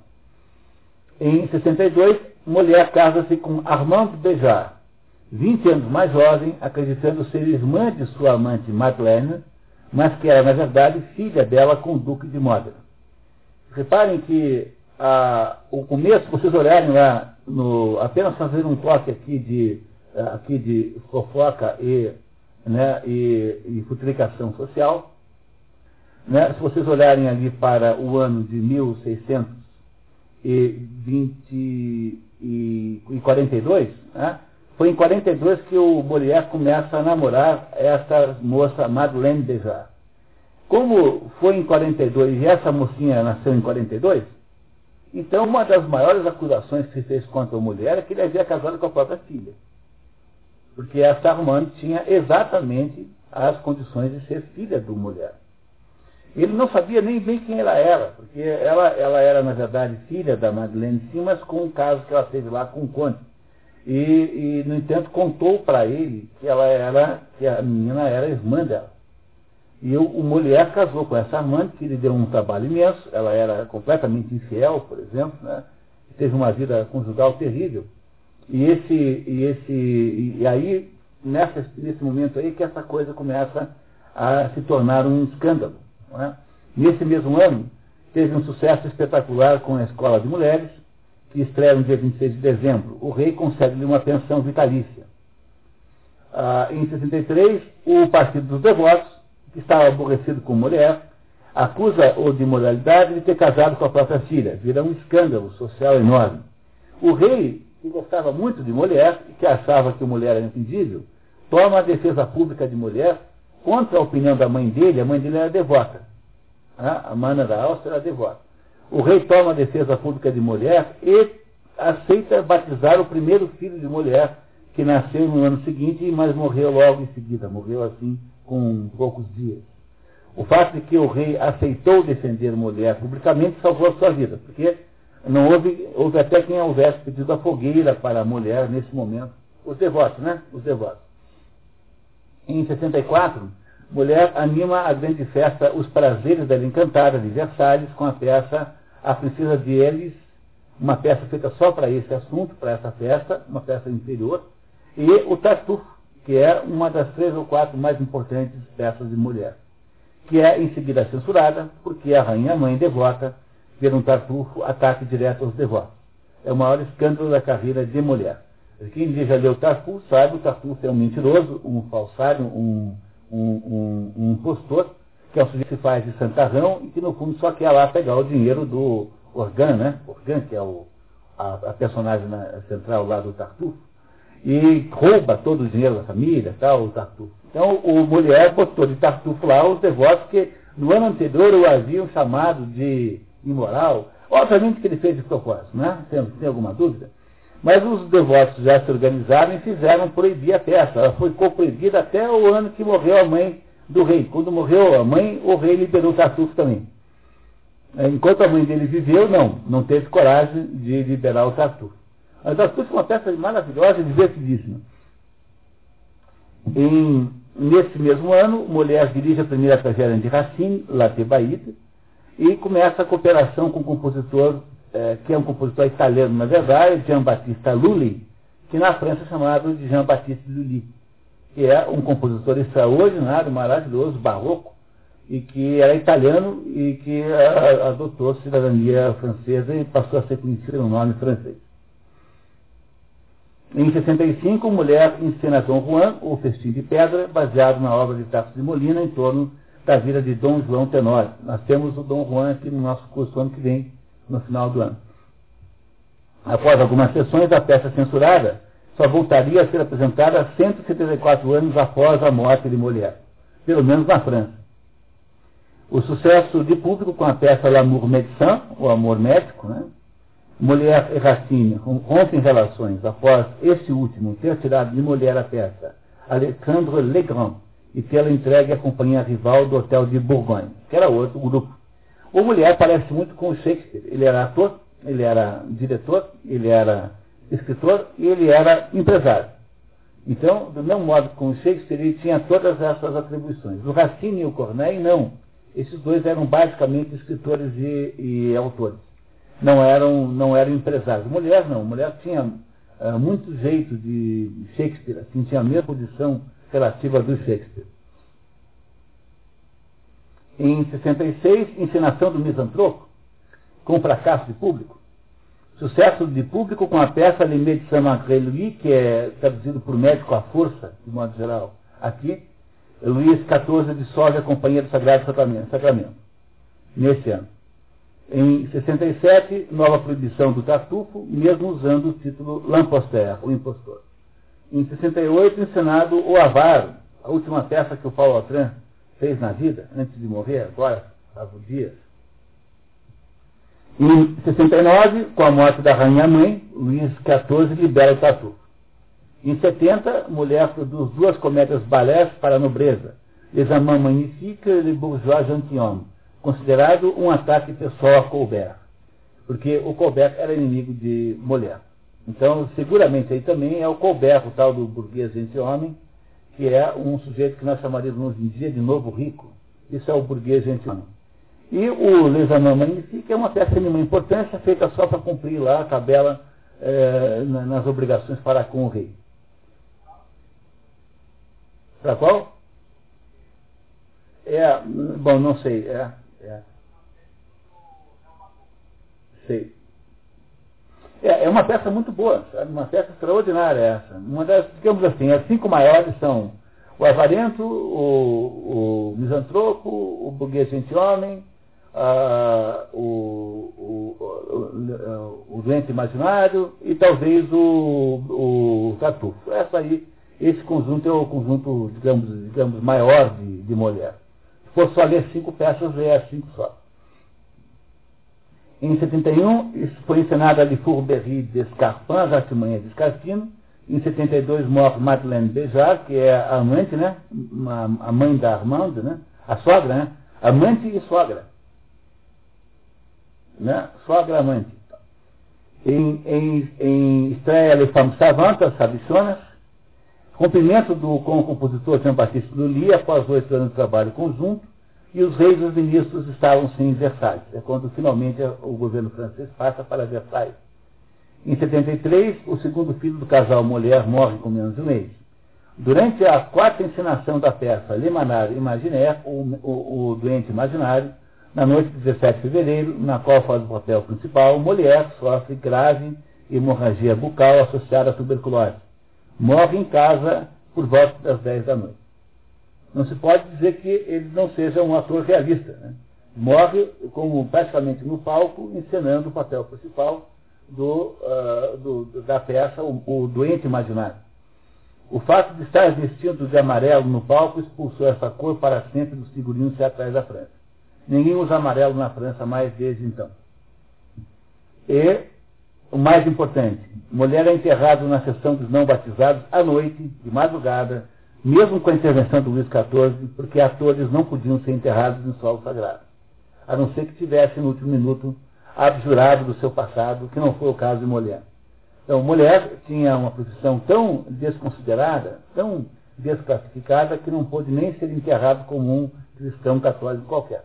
Em 62, mulher casa-se com Armand Bejar, 20 anos mais jovem, acreditando ser irmã de sua amante Madeleine, mas que era, na verdade, filha dela com o Duque de Modena. Reparem que a, o começo, vocês olharem lá no, apenas fazer um toque aqui de, aqui de fofoca e, né, e, e social. Né, se vocês olharem ali para o ano de 1620 e, e 42, né, foi em 42 que o Molière começa a namorar essa moça Madeleine Dejar. Como foi em 42 e essa mocinha nasceu em 42, então, uma das maiores acusações que se fez contra a mulher é que ele havia casado com a própria filha. Porque essa Armand tinha exatamente as condições de ser filha do mulher. Ele não sabia nem bem quem ela era, porque ela, ela era, na verdade, filha da Madeleine Simas com um caso que ela teve lá com o Conte. E, e no entanto, contou para ele que ela era, que a menina era irmã dela. E o, o casou com essa amante, que lhe deu um trabalho imenso, ela era completamente infiel, por exemplo, né? teve uma vida conjugal terrível. E esse, e esse, e aí, nessa, nesse momento aí, que essa coisa começa a se tornar um escândalo. É? Nesse mesmo ano, teve um sucesso espetacular com a Escola de Mulheres, que estreia no dia 26 de dezembro. O rei concede-lhe uma pensão vitalícia. Ah, em 63, o Partido dos Devotos que estava aborrecido com mulher, acusa-o de imoralidade de ter casado com a própria filha. Vira um escândalo social enorme. O rei, que gostava muito de mulher e que achava que mulher era impedível, toma a defesa pública de mulher contra a opinião da mãe dele. A mãe dele era devota. A mana da Áustria era devota. O rei toma a defesa pública de mulher e aceita batizar o primeiro filho de mulher que nasceu no ano seguinte, mas morreu logo em seguida. Morreu assim com poucos dias. O fato de que o rei aceitou defender mulher publicamente salvou a sua vida, porque Não houve, houve até quem houvesse pedido a fogueira para a mulher nesse momento. Os devotos, né? Os devotos. Em 64, mulher anima a grande festa Os Prazeres da Encantada de Versalhes com a peça A Princesa de Elis, uma peça feita só para esse assunto, para essa festa, uma peça interior, e o Tartufo, que é uma das três ou quatro mais importantes peças de mulher, que é em seguida censurada, porque a rainha-mãe devota, ver um Tartufo, ataque direto aos devotos. É o maior escândalo da carreira de mulher. Quem já leu Tartufo sabe o Tartufo é um mentiroso, um falsário, um, um, um, um impostor, que é um sujeito que faz de santarrão e que no fundo só quer lá pegar o dinheiro do Organ, né? Organ, que é o, a, a personagem central lá do Tartufo e rouba todo o dinheiro da família, tal, o Tartufo. Então, o mulher botou de Tartufo lá os devotos que no ano anterior o haviam chamado de imoral. Obviamente que ele fez de propósito, né? Tem, tem alguma dúvida? Mas os devotos já se organizaram e fizeram proibir a peça. Ela foi proibida até o ano que morreu a mãe do rei. Quando morreu a mãe, o rei liberou o Tartufo também. Enquanto a mãe dele viveu, não, não teve coragem de liberar o Tartufo. As duas são uma peça maravilhosa e divertidíssima. Em, nesse mesmo ano, Mulher dirige a primeira tragédia de Racine, La Tebaïde, e começa a cooperação com um compositor, eh, que é um compositor italiano, na verdade, Jean-Baptiste Lully, que na França é chamado de Jean-Baptiste Lully, que é um compositor extraordinário, maravilhoso, barroco, e que era italiano e que eh, adotou cidadania francesa e passou a ser conhecido pelo nome francês. Em 65, Mulher encena Dom Juan, o Festim de Pedra, baseado na obra de Tasso de Molina, em torno da vida de Dom João Tenório. Nós temos o Dom Juan aqui no nosso curso ano que vem, no final do ano. Após algumas sessões, a peça censurada só voltaria a ser apresentada 174 anos após a morte de Molière, pelo menos na França. O sucesso de público com a peça L'Amour Médecin, o Amor Médico, né, Mulher e Racine rompem relações após esse último ter tirado de mulher a peça Alexandre Legrand e tê-la entregue à companhia rival do Hotel de Bourgogne, que era outro grupo. O Mulher parece muito com o Shakespeare. Ele era ator, ele era diretor, ele era escritor e ele era empresário. Então, do mesmo modo com o Shakespeare, ele tinha todas essas atribuições. O Racine e o Corneille, não. Esses dois eram basicamente escritores e, e autores não eram, não eram empresários. Mulher não, mulher tinha uh, muito jeito de Shakespeare, assim, tinha a mesma posição relativa do Shakespeare. Em 66, encenação do Misantropo, com fracasso de público. Sucesso de público com a peça Le Médecin Malgré que é traduzido por médico à força, de modo geral. Aqui, Luís XIV dissolve a Companhia do Sagrado Sacramento, nesse ano. Em 67, nova proibição do tartufo, mesmo usando o título Lamposter, o impostor. Em 68, encenado O Avaro, a última peça que o Paulo Altran fez na vida, antes de morrer, agora, há dias. Em 69, com a morte da rainha-mãe, Luís XIV libera o tartufo. Em 70, mulher produz duas comédias balés para a nobreza, Les Amants Magnifiques e Le Bourgeois Gentilhomme considerado um ataque pessoal a Colbert, porque o Colbert era inimigo de mulher. Então, seguramente aí também é o Colbert, o tal do burguês entre homem, que é um sujeito que nós chamaríamos hoje em dia de novo rico. Isso é o burguês entre homem. E o Les Amants Magnifiques é uma peça de nenhuma importância, feita só para cumprir lá a tabela é, nas obrigações para com o rei. Para qual? É, bom, não sei. É, é. Sei. É, é uma peça muito boa, sabe? uma peça extraordinária essa. Uma das, digamos assim, as cinco maiores são o avarento, o, o misantropo, o burguês o, o, o, o, doente imaginário e talvez o, o tartufo. Essa aí, esse conjunto é o conjunto, digamos, digamos maior de, de mulher for só ler cinco peças, ler as cinco só. Em 71, isso foi encenado a de Fourbery d'Escarpin, as artimanhas de Escarpino. Em 72, morre Madeleine Béjar, que é a amante, né? A mãe da Armande, né? A sogra, né? Amante e sogra. Né? Sogra amante. Em, em, em estreia Les Femmes Savantes, as Sabichonas, cumprimento do, com o compositor Jean-Baptiste Lully após oito anos de trabalho conjunto, e os reis e os ministros estavam sem Versalhes. É quando finalmente o governo francês passa para Versalhes. Em 73, o segundo filho do casal mulher morre com menos de um mês. Durante a quarta encenação da peça Le Manard Imaginaire, o, o, o doente imaginário, na noite de 17 de fevereiro, na qual faz o papel principal, Molière sofre grave hemorragia bucal associada à tuberculose. Morre em casa por volta das 10 da noite. Não se pode dizer que ele não seja um ator realista. Né? Morre como praticamente no palco, encenando o papel principal do, uh, do, da peça, o, o doente imaginário. O fato de estar vestido de amarelo no palco expulsou essa cor para sempre dos figurinos teatrais da França. Ninguém usa amarelo na França mais desde então. E, o mais importante, mulher é enterrada na sessão dos não batizados à noite, de madrugada, mesmo com a intervenção do Luís XIV, porque atores não podiam ser enterrados em solo sagrado, a não ser que tivessem no último minuto abjurado do seu passado, que não foi o caso de mulher. Então, mulher tinha uma profissão tão desconsiderada, tão desclassificada, que não pôde nem ser enterrado como um cristão católico qualquer.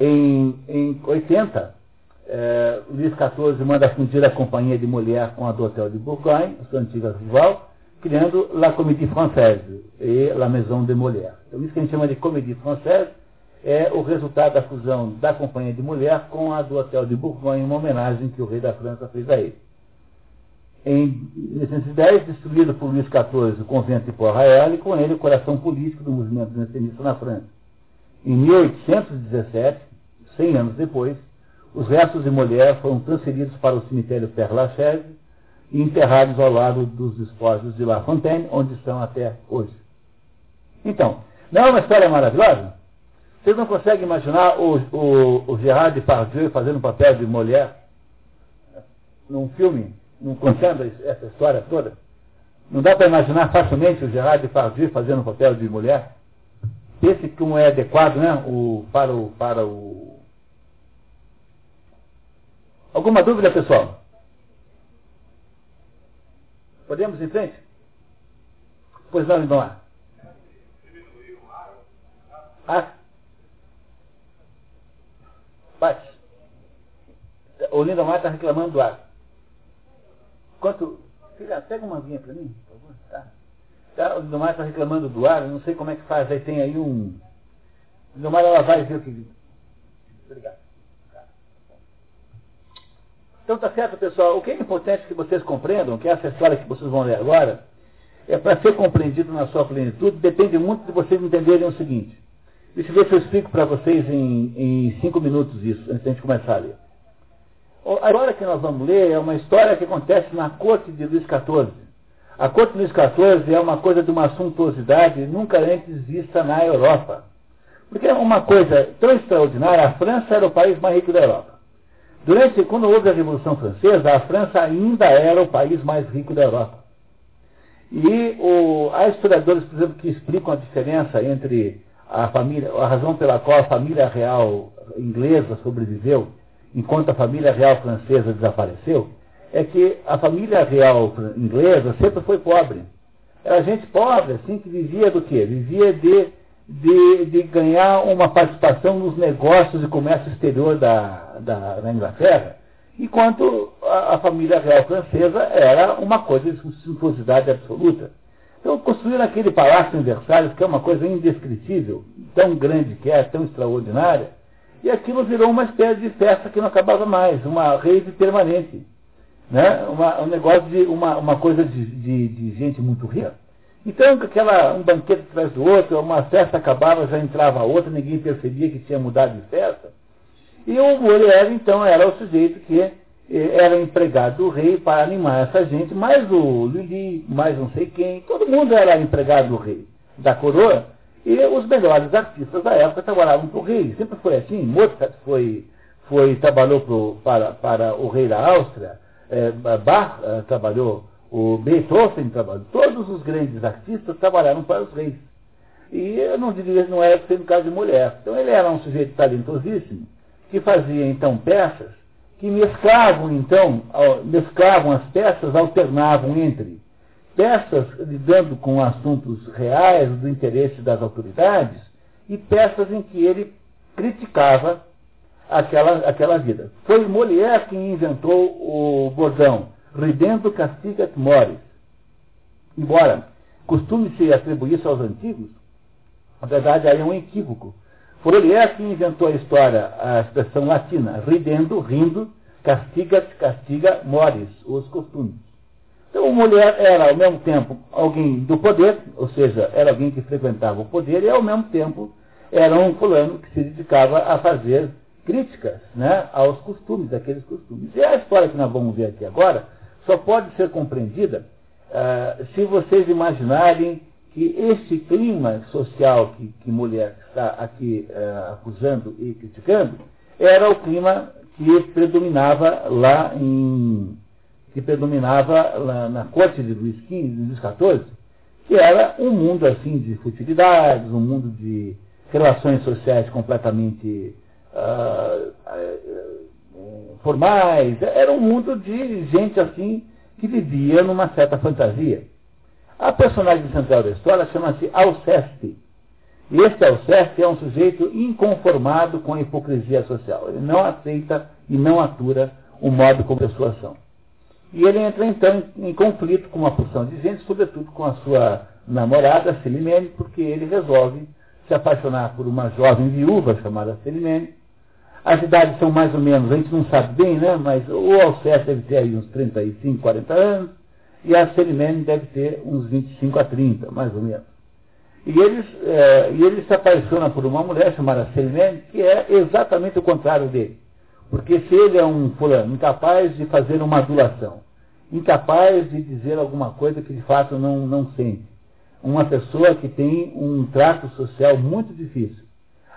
Em, em 80, eh, Luís XIV manda fundir a companhia de mulher com a do Hotel de Bourgogne, sua antiga rival, criando La Comédie Française e La Maison de Molière. Então, isso que a gente chama de Comédie Française é o resultado da fusão da Companhia de Mulher com a do Hotel de Bourgogne, uma homenagem que o rei da França fez a ele. Em 1810, destruído por Luís XIV o convento de Port-Royal e com ele o coração político do movimento jansenista na França. Em 1817, 100 anos depois, os restos de Mulher foram transferidos para o cemitério Père Lachaise e enterrados ao lado dos despojos de La Fontaine, onde estão até hoje. Então, não é uma história maravilhosa? Vocês não conseguem imaginar o, o, o Gerard Depardieu fazendo o papel de mulher num filme, não contando essa história toda? Não dá para imaginar facilmente o Gerard Depardieu fazendo o papel de mulher? Esse como é adequado né, o, para, o, para o... Alguma dúvida, pessoal? Podemos ir em frente? Pois não, então lá. Ah, Bate. O Lindomar está reclamando do ar. Quanto. Filha, pega uma vinha para mim, por favor. Tá. Tá o Lindomar está reclamando do ar, não sei como é que faz. Aí tem aí um. Lindomar, ela vai ver o que. Obrigado. Então tá certo, pessoal. O que é importante que vocês compreendam, que essa história que vocês vão ler agora, é para ser compreendido na sua plenitude, depende muito de vocês entenderem o seguinte. Deixa eu ver se eu explico para vocês em, em, cinco minutos isso, antes de a gente começar a ler. A história que nós vamos ler é uma história que acontece na corte de Luís XIV. A corte Luís XIV é uma coisa de uma suntuosidade nunca antes vista na Europa. Porque é uma coisa tão extraordinária, a França era o país mais rico da Europa. Durante, quando houve a Revolução Francesa, a França ainda era o país mais rico da Europa. E o, há historiadores, por exemplo, que explicam a diferença entre a, família, a razão pela qual a família real inglesa sobreviveu, enquanto a família real francesa desapareceu, é que a família real inglesa sempre foi pobre. Era gente pobre, assim, que vivia do quê? Vivia de, de, de ganhar uma participação nos negócios e comércio exterior da, da, da Inglaterra, enquanto a, a, família real francesa era uma coisa de suntuosidade absoluta. Então construíram aquele palácio em Versalhes, que é uma coisa indescritível, tão grande que é, tão extraordinária, e aquilo virou uma espécie de festa que não acabava mais, uma rede permanente. Né? Uma, um negócio de uma, uma coisa de, de, de gente muito rica. Então, aquela, um banquete atrás do outro, uma festa acabava, já entrava outra, ninguém percebia que tinha mudado de festa. E o Molière, então, era o sujeito que era empregado do rei para animar essa gente, mais o Lili, mais não sei quem, todo mundo era empregado do rei, da coroa, e os melhores artistas da época trabalhavam para o rei. Sempre foi assim. Mozart foi, foi, trabalhou pro, para, para o rei da Áustria, é, Bach é, trabalhou, o Beethoven trabalhou, todos os grandes artistas trabalharam para os reis. E eu não diria, não era sendo caso de mulher. Então ele era um sujeito talentosíssimo, que fazia então peças que mesclavam, então, mesclavam as peças, alternavam entre peças lidando com assuntos reais, do interesse das autoridades, e peças em que ele criticava aquela, aquela vida. Foi Molière quem inventou o bordão Ridendo castigat mores. Embora costume-se atribuir isso aos antigos, na verdade aí é um equívoco. Foi Molière quem inventou a história, a expressão latina, ridendo, rindo, castigat, castiga, mores, os costumes. Então, o mulher era, ao mesmo tempo, alguém do poder, ou seja, era alguém que frequentava o poder, e, ao mesmo tempo, era um fulano que se dedicava a fazer críticas né, aos costumes, daqueles costumes. E a história que nós vamos ver aqui agora só pode ser compreendida uh, se vocês imaginarem que esse clima social que, que mulher está aqui uh, acusando e criticando era o clima que predominava lá em que predominava lá na corte de Luís XV, Luís XIV, que era um mundo assim de futilidades, um mundo de relações sociais completamente uh, uh, formais, era um mundo de gente assim que vivia numa certa fantasia. A personagem central da história chama-se Alceste. E este Alceste é um sujeito inconformado com a hipocrisia social. Ele não aceita e não atura o modo como pessoas são. E ele entra então em conflito com uma porção de gente, sobretudo com a sua namorada, Celimene, porque ele resolve se apaixonar por uma jovem viúva chamada Celimene. As idades são mais ou menos, a gente não sabe bem, né? Mas o Alceste deve ter aí uns 35, 40 anos, e a Celimene deve ter uns 25 a 30, mais ou menos. E ele, é, e ele se apaixona por uma mulher chamada Celimene, que é exatamente o contrário dele. Porque se ele é um fulano incapaz de fazer uma adulação, incapaz de dizer alguma coisa que de fato não, não sente, uma pessoa que tem um trato social muito difícil.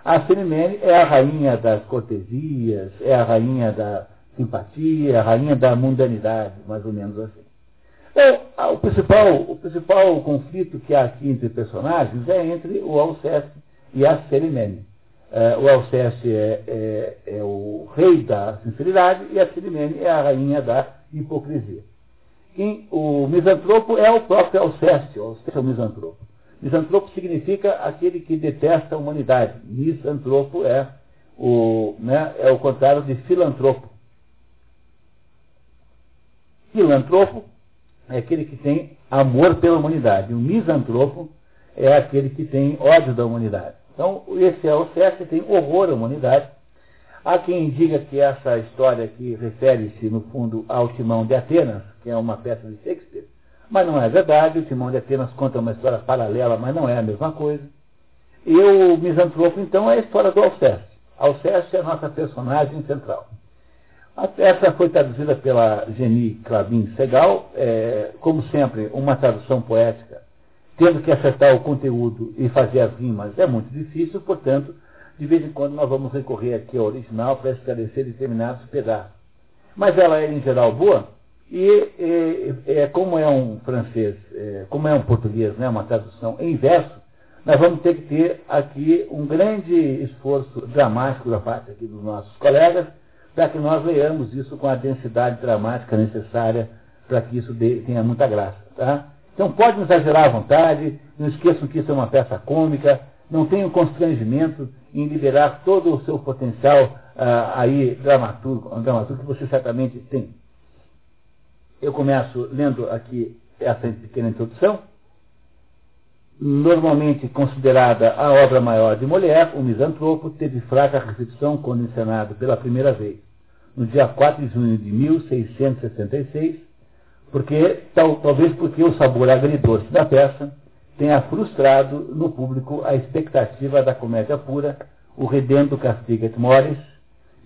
A Celimene é a rainha das cortesias, é a rainha da simpatia, a rainha da mundanidade, mais ou menos assim. Então, o principal, o principal conflito que há aqui entre personagens é entre o Alceste e a Celimene. É, o Alceste é, é, é, o rei da sinceridade e a Silimene é a rainha da hipocrisia. E o misantropo é o próprio Alceste, o Alceste é o misantropo. Misantropo significa aquele que detesta a humanidade. Misantropo é o, né, é o contrário de filantropo. Filantropo é aquele que tem amor pela humanidade. O misantropo é aquele que tem ódio da humanidade. Então, esse é o que tem horror à humanidade. Há quem diga que essa história aqui refere-se, no fundo, ao Timão de Atenas, que é uma peça de Shakespeare, mas não é verdade. O Timão de Atenas conta uma história paralela, mas não é a mesma coisa. E o Misantropo, então, é a história do Alceste. Alceste é a nossa personagem central. A peça foi traduzida pela Geni Clavin Segal, é, como sempre, uma tradução poética tendo que acertar o conteúdo e fazer as rimas é muito difícil, portanto, de vez em quando nós vamos recorrer aqui ao original para esclarecer determinados pedaços. Mas ela é, em geral, boa, e, e como é um francês, é, como é um português, né, uma tradução em verso, nós vamos ter que ter aqui um grande esforço dramático da parte aqui dos nossos colegas, para que nós leamos isso com a densidade dramática necessária para que isso dê, tenha muita graça. Tá? Então podem exagerar à vontade, não esqueçam que isso é uma peça cômica, não tenham constrangimento em liberar todo o seu potencial ah, aí dramaturgo, dramaturgo que você certamente tem. Eu começo lendo aqui essa pequena introdução. Normalmente considerada a obra maior de Molière, o Misantropo teve fraca recepção quando encenado pela primeira vez, no dia 4 de junho de 1666, porque, tal, talvez porque o sabor agridoce da peça tenha frustrado no público a expectativa da comédia pura, o Redento Castigat Mores,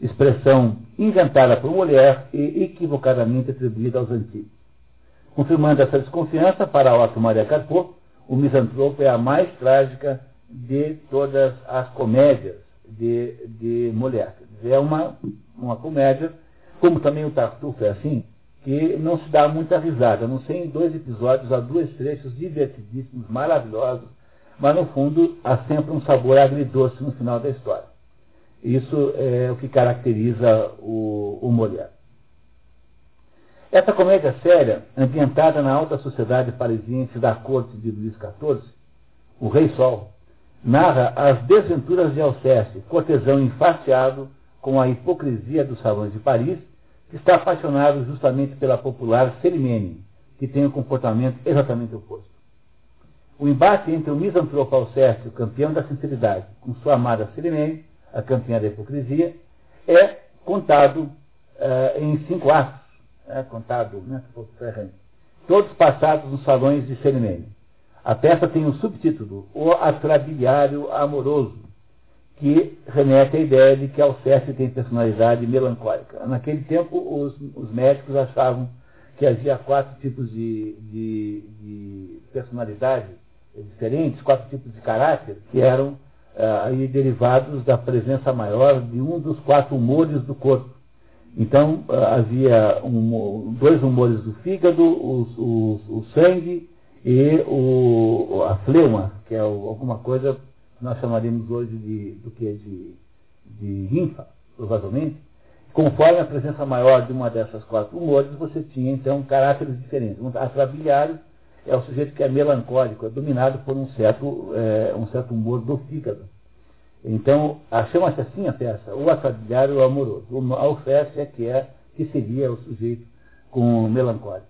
expressão inventada por Molière e equivocadamente atribuída aos antigos. Confirmando essa desconfiança, para Otto Maria Carpo, o Misantropo é a mais trágica de todas as comédias de, de Molière. É uma, uma comédia, como também o Tartufo é assim, que não se dá muita risada. Não sei, em dois episódios há dois trechos divertidíssimos, maravilhosos, mas no fundo há sempre um sabor agridoce no final da história. Isso é o que caracteriza o, o Molière. Essa comédia séria, ambientada na alta sociedade parisiense da corte de Luís XIV, O Rei Sol, narra as desventuras de Alceste, cortesão enfastiado com a hipocrisia dos salões de Paris, que está apaixonado justamente pela popular Celimene, que tem um comportamento exatamente oposto. O embate entre o misantropo Alceste, o campeão da sinceridade, com sua amada Celimene, a campeã da hipocrisia, é contado uh, em cinco atos, é contado, né, todos passados nos salões de Celimene. A peça tem um subtítulo, O Atrabiliário Amoroso, que remete à ideia de que Alceste tem personalidade melancólica. Naquele tempo, os, os médicos achavam que havia quatro tipos de, de, de personalidade diferentes, quatro tipos de caráter, que eram ah, aí derivados da presença maior de um dos quatro humores do corpo. Então, ah, havia um, dois humores do fígado, o, o, o sangue e o, a fleuma, que é alguma coisa que nós chamaríamos hoje de, do que? De, de linfa, provavelmente. Conforme a presença maior de uma dessas quatro humores, você tinha então caráteres diferentes. Um atrabiliário é o sujeito que é melancólico, é dominado por um certo, é, um certo humor do fígado. Então, chama-se assim a peça, o atrabiliário amoroso. O Alceste é que é, que seria o sujeito com melancólico.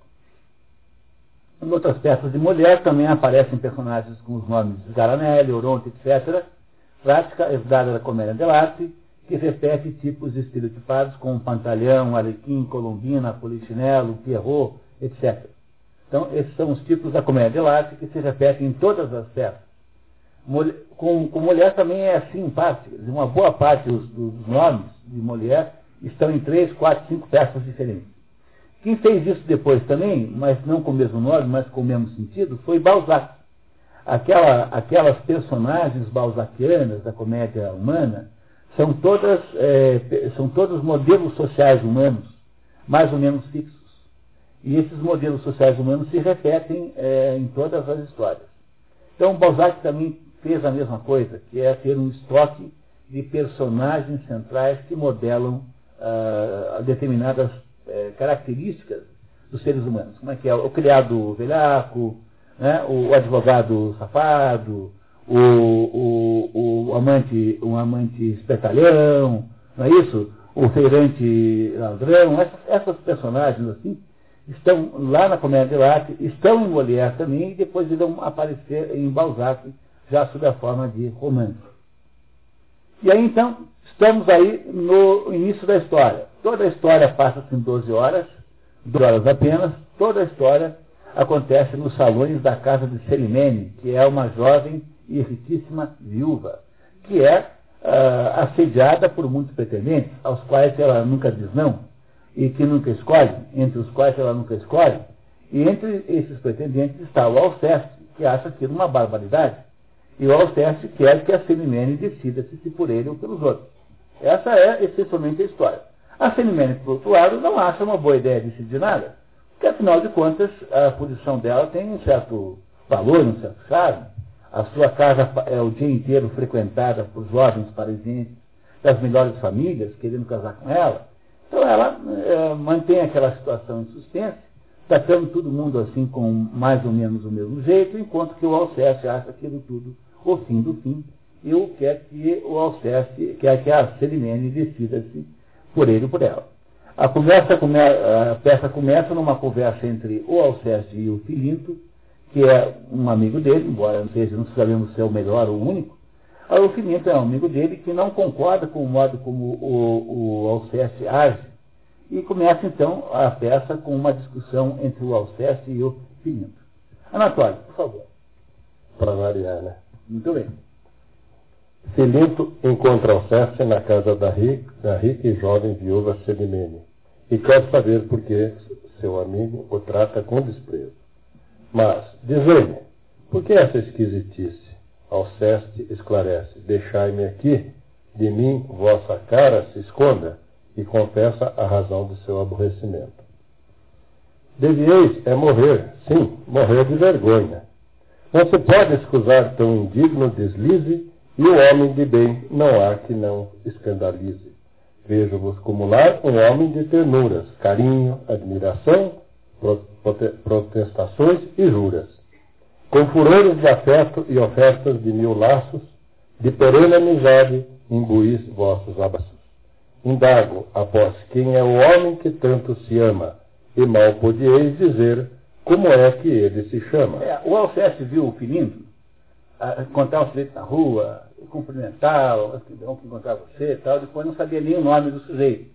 Em outras peças de mulher também aparecem personagens com os nomes Garanelli, Oronte, etc., prática herdada da comédia dell'arte, que repete tipos estereotipados como Pantalhão, Alequim, Colombina, Polichinelo, Pierrot, etc. Então, esses são os tipos da comédia dell'arte que se repetem em todas as peças. Com, com mulher também é assim, em parte. Uma boa parte dos, dos nomes de mulher estão em três, quatro, cinco peças diferentes. Quem fez isso depois também, mas não com o mesmo nome, mas com o mesmo sentido, foi Balzac. Aquela, aquelas personagens balzaquianas da comédia humana são todas é, são todos modelos sociais humanos, mais ou menos fixos. E esses modelos sociais humanos se repetem é, em todas as histórias. Então Balzac também fez a mesma coisa, que é ter um estoque de personagens centrais que modelam ah, determinadas é, características dos seres humanos. Como é que é? O criado velhaco, né? o advogado safado, o, o, o amante, um amante espertalhão, não é isso? O feirante ladrão, essas, essas personagens assim, estão lá na comédia de arte, estão em Molière também, e depois irão aparecer em Balzac, já sob a forma de romance. E aí então, estamos aí no início da história. Toda a história passa-se em 12 horas, 12 horas apenas, toda a história acontece nos salões da casa de Celimene, que é uma jovem e riquíssima viúva, que é uh, assediada por muitos pretendentes, aos quais ela nunca diz não, e que nunca escolhe, entre os quais ela nunca escolhe, e entre esses pretendentes está o Alceste, que acha aquilo uma barbaridade, e o Alceste quer que a Celimene decida se por ele ou pelos outros. Essa é essencialmente a história. A Celimene, por outro lado, não acha uma boa ideia decidir nada, porque afinal de contas a posição dela tem um certo valor, um certo charme. A sua casa é o dia inteiro frequentada por jovens parisienses das melhores famílias, querendo casar com ela. Então ela é, mantém aquela situação em suspense, tratando todo mundo assim com mais ou menos o mesmo jeito, enquanto que o Alceste acha aquilo tudo o fim do fim, e o quer que o Alceste, quer que a Celimene decida-se por ele ou por ela. A, conversa come, a peça começa numa conversa entre o Alceste e o Filinto, que é um amigo dele, embora não seja, não sabemos se é o melhor ou o único. O Filinto é um amigo dele que não concorda com o modo como o, o Alceste age. E começa então a peça com uma discussão entre o Alceste e o Filinto. Anatólio, por favor. Para variar, né? Muito bem. Filinto encontra Alceste na casa da rica, da rica e jovem viúva Celimene e quer saber por que seu amigo o trata com desprezo. Mas, diz ele, por que essa esquisitice? Alceste esclarece, deixai-me aqui, de mim vossa cara se esconda, e confessa a razão de seu aborrecimento. Devieis é morrer, sim, morrer de vergonha. Não se pode escusar tão indigno deslize E o homem de bem não há que não escandalize. Vejo-vos acumular um homem de ternuras, carinho, admiração, protestações e juras. Com furores de afeto e ofertas de mil laços, de perene amizade, imbuís vossos abraços. Indago, após quem é o homem que tanto se ama, e mal podieis dizer como é que ele se chama. É, o Alceste viu o Filinto encontrar o sujeito na rua, bom que encontrar você e tal, depois não sabia nem o nome do sujeito.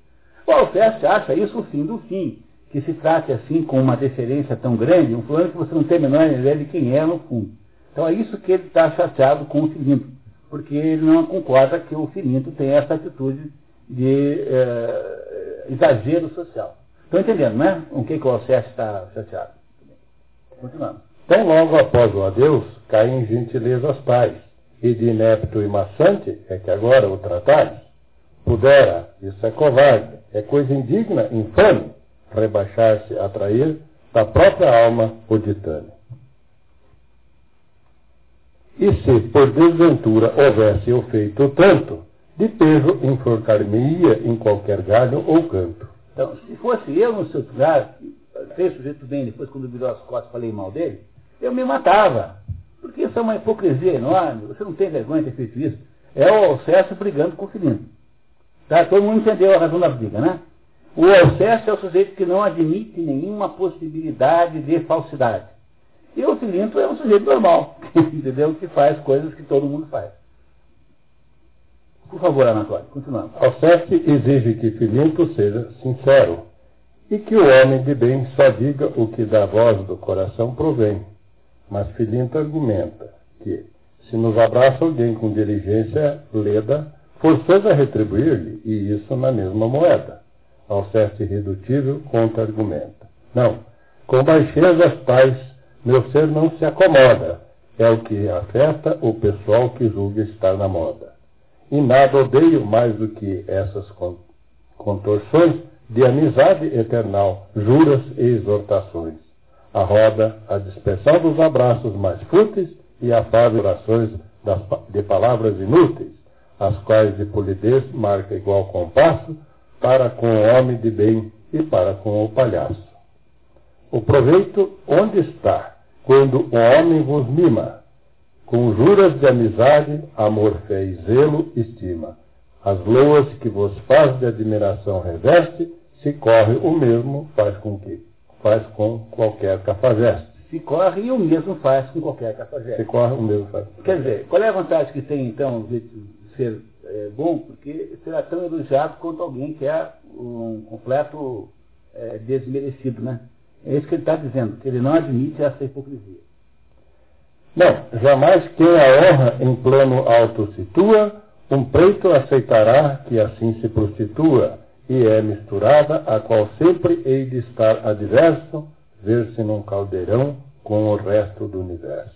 O Alceste acha isso o fim do fim, que se trate assim com uma deferência tão grande, um fulano que você não tem a menor ideia de quem é no fundo. Então é isso que ele está chateado com o Filinto, porque ele não concorda que o Filinto tenha essa atitude de é, exagero social. Estão entendendo, né? O que, que o Alceste está chateado? Continuando. Tão logo após o adeus, caem gentilezas tais, e de inepto e maçante é que agora o tratais. Pudera, isso é covarde, é coisa indigna, infame, rebaixar-se a trair da própria alma o ditame. E se por desventura houvesse eu feito tanto, de peso enforcar-me-ia em qualquer galho ou canto. Então, se fosse eu no seu lugar, fez sujeito bem, depois quando virou as costas falei mal dele, eu me matava. Porque isso é uma hipocrisia enorme, você não tem vergonha de ter feito isso. É o Alceste brigando com o Filinto. Tá? Todo mundo entendeu a razão da briga, né? O Alceste é o sujeito que não admite nenhuma possibilidade de falsidade. E o Filinto é um sujeito normal, entendeu? Que faz coisas que todo mundo faz. Por favor, Anatólio, continuando. Alceste exige que Filinto seja sincero e que o homem de bem só diga o que da voz do coração provém. Mas Filinto argumenta que, se nos abraça alguém com diligência leda, forçoso é retribuir-lhe, e isso na mesma moeda. Alceste irredutível contra-argumenta. Não, com baixezas tais, meu ser não se acomoda, é o que afeta o pessoal que julga estar na moda. E nada odeio mais do que essas contorções de amizade eternal, juras e exortações. A roda, a dispersão dos abraços mais fúteis e afáveis orações de palavras inúteis, as quais de polidez marca igual compasso para com o homem de bem e para com o palhaço. O proveito onde está, quando o homem vos mima, com juras de amizade, amor, fé e zelo, estima as loas que vos faz de admiração reveste, se corre o mesmo faz com que faz com qualquer cafajeste. Se corre e o mesmo faz com qualquer cafajeste. Se corre o mesmo faz. Quer dizer, qual é a vantagem que tem então de ser é, bom? Porque será tão elogiado quanto alguém que é um completo é, desmerecido, né? É isso que ele está dizendo, que ele não admite essa hipocrisia. Não, jamais quem a honra em plano alto situa, um preito aceitará que assim se prostitua, e é misturada, a qual sempre hei de estar adverso, ver-se num caldeirão com o resto do universo.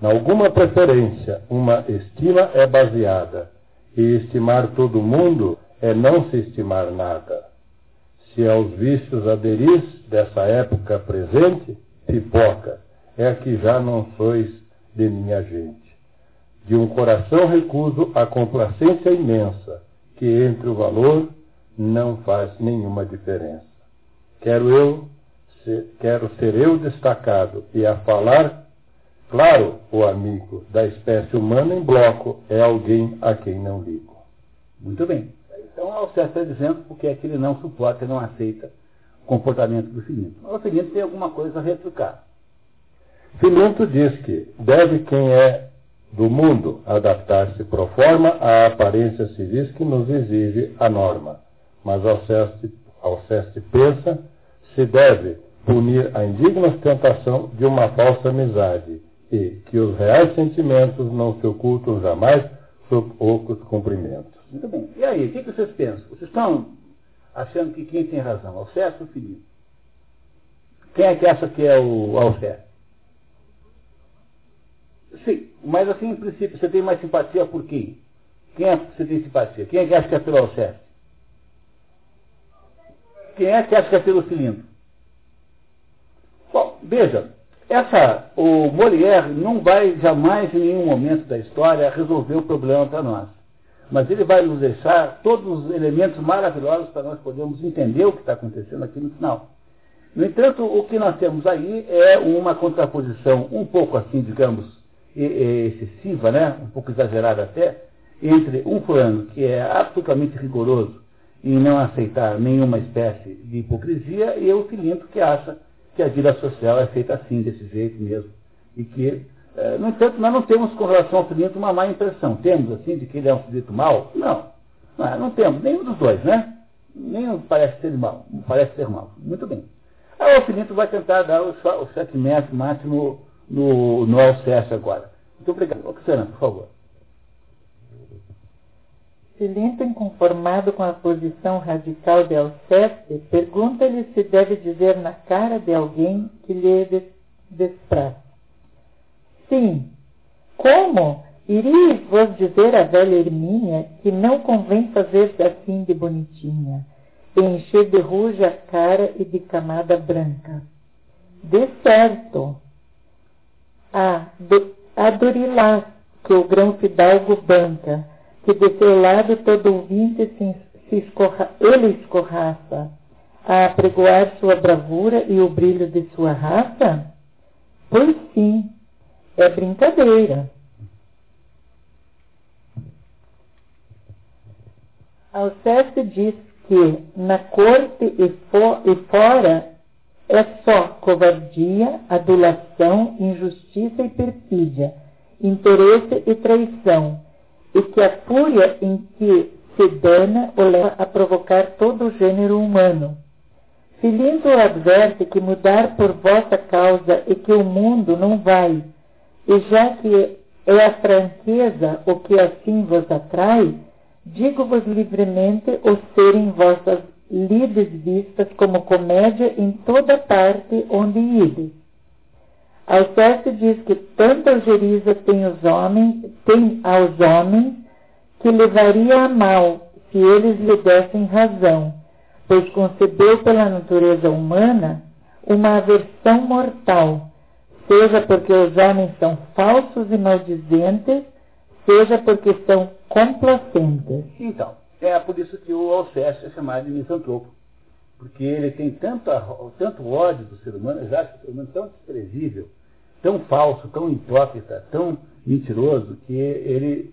Na alguma preferência, uma estima é baseada, e estimar todo mundo é não se estimar nada. Se aos vícios aderis dessa época presente, pipoca, é que já não sois de minha gente. De um coração recuso a complacência imensa, que entre o valor não faz nenhuma diferença. Quero eu, ser, quero ser eu destacado e a falar, claro, o amigo da espécie humana em bloco é alguém a quem não ligo. Muito bem. Então, o Alceste está dizendo porque é que ele não suporta, não aceita o comportamento do Filinto. Mas o Filinto tem alguma coisa a retrucar. Filinto diz que deve quem é do mundo adaptar-se pro forma à aparência civis que nos exige a norma. Mas Alceste, Alceste pensa se deve punir a indigna ostentação de uma falsa amizade e que os reais sentimentos não se ocultam jamais sob ocos cumprimentos. Muito bem. E aí, o que, vocês pensam? Vocês estão achando que quem tem razão, Alceste ou Filipe? Quem é que acha que é o Alceste? Sim, mas assim, em princípio, você tem mais simpatia por quem? Quem é que você tem simpatia? Quem é que acha que é pelo Alceste? Quem é que acha que é pelo cilindro? Bom, veja, essa, o Molière não vai jamais, em nenhum momento da história, resolver o problema para nós. Mas ele vai nos deixar todos os elementos maravilhosos para nós podermos entender o que está acontecendo aqui no final. No entanto, o que nós temos aí é uma contraposição um pouco assim, digamos, excessiva, né? um pouco exagerada até, entre um fulano que é absolutamente rigoroso em não aceitar nenhuma espécie de hipocrisia e o filinto que acha que a vida social é feita assim, desse jeito mesmo. E que, é, no entanto, nós não temos com relação ao filinto uma má impressão. Temos, assim, de que ele é um filinto mau? Não. Não, não temos, nenhum dos dois, né? Nenhum parece ser mal, parece ser mal. Muito bem. Aí o filinto vai tentar dar o, o checkmate máximo no, no Alceste agora. Muito obrigado. Oxana, por favor. Silento, inconformado com a posição radical de Alceste, pergunta-lhe se deve dizer na cara de alguém que lhe despraz. Sim. Como? Iríeis vos dizer à velha Hermínia que não convém fazer-se assim de bonitinha, encher de ruja a cara e de camada branca. De certo. Ah, a Dorilás, que o grão fidalgo banca, que de seu lado todo ouvinte se, se escorra, ele escorraça, a apregoar sua bravura e o brilho de sua raça? Pois sim, é brincadeira. Alceste diz que na corte e, e fora é só covardia, adulação, injustiça e perfídia, interesse e traição, e que a fúria em que se dana o leva a provocar todo o gênero humano. Filinto adverte que mudar por vossa causa e que o mundo não vai, e já que é a franqueza o que assim vos atrai, digo-vos livremente o serem vossas lides vistas como comédia em toda parte onde ides. Alceste diz que tanta algeriza tem, os homens, tem aos homens que levaria a mal se eles lhe dessem razão, pois concebeu pela natureza humana uma aversão mortal, seja porque os homens são falsos e maldizentes, seja porque são complacentes. Então, é por isso que o Alceste é chamado de misantropo porque ele tem tanto, tanto ódio do ser humano, já que o ser humano tão desprezível, tão falso, tão hipócrita, tão mentiroso, que ele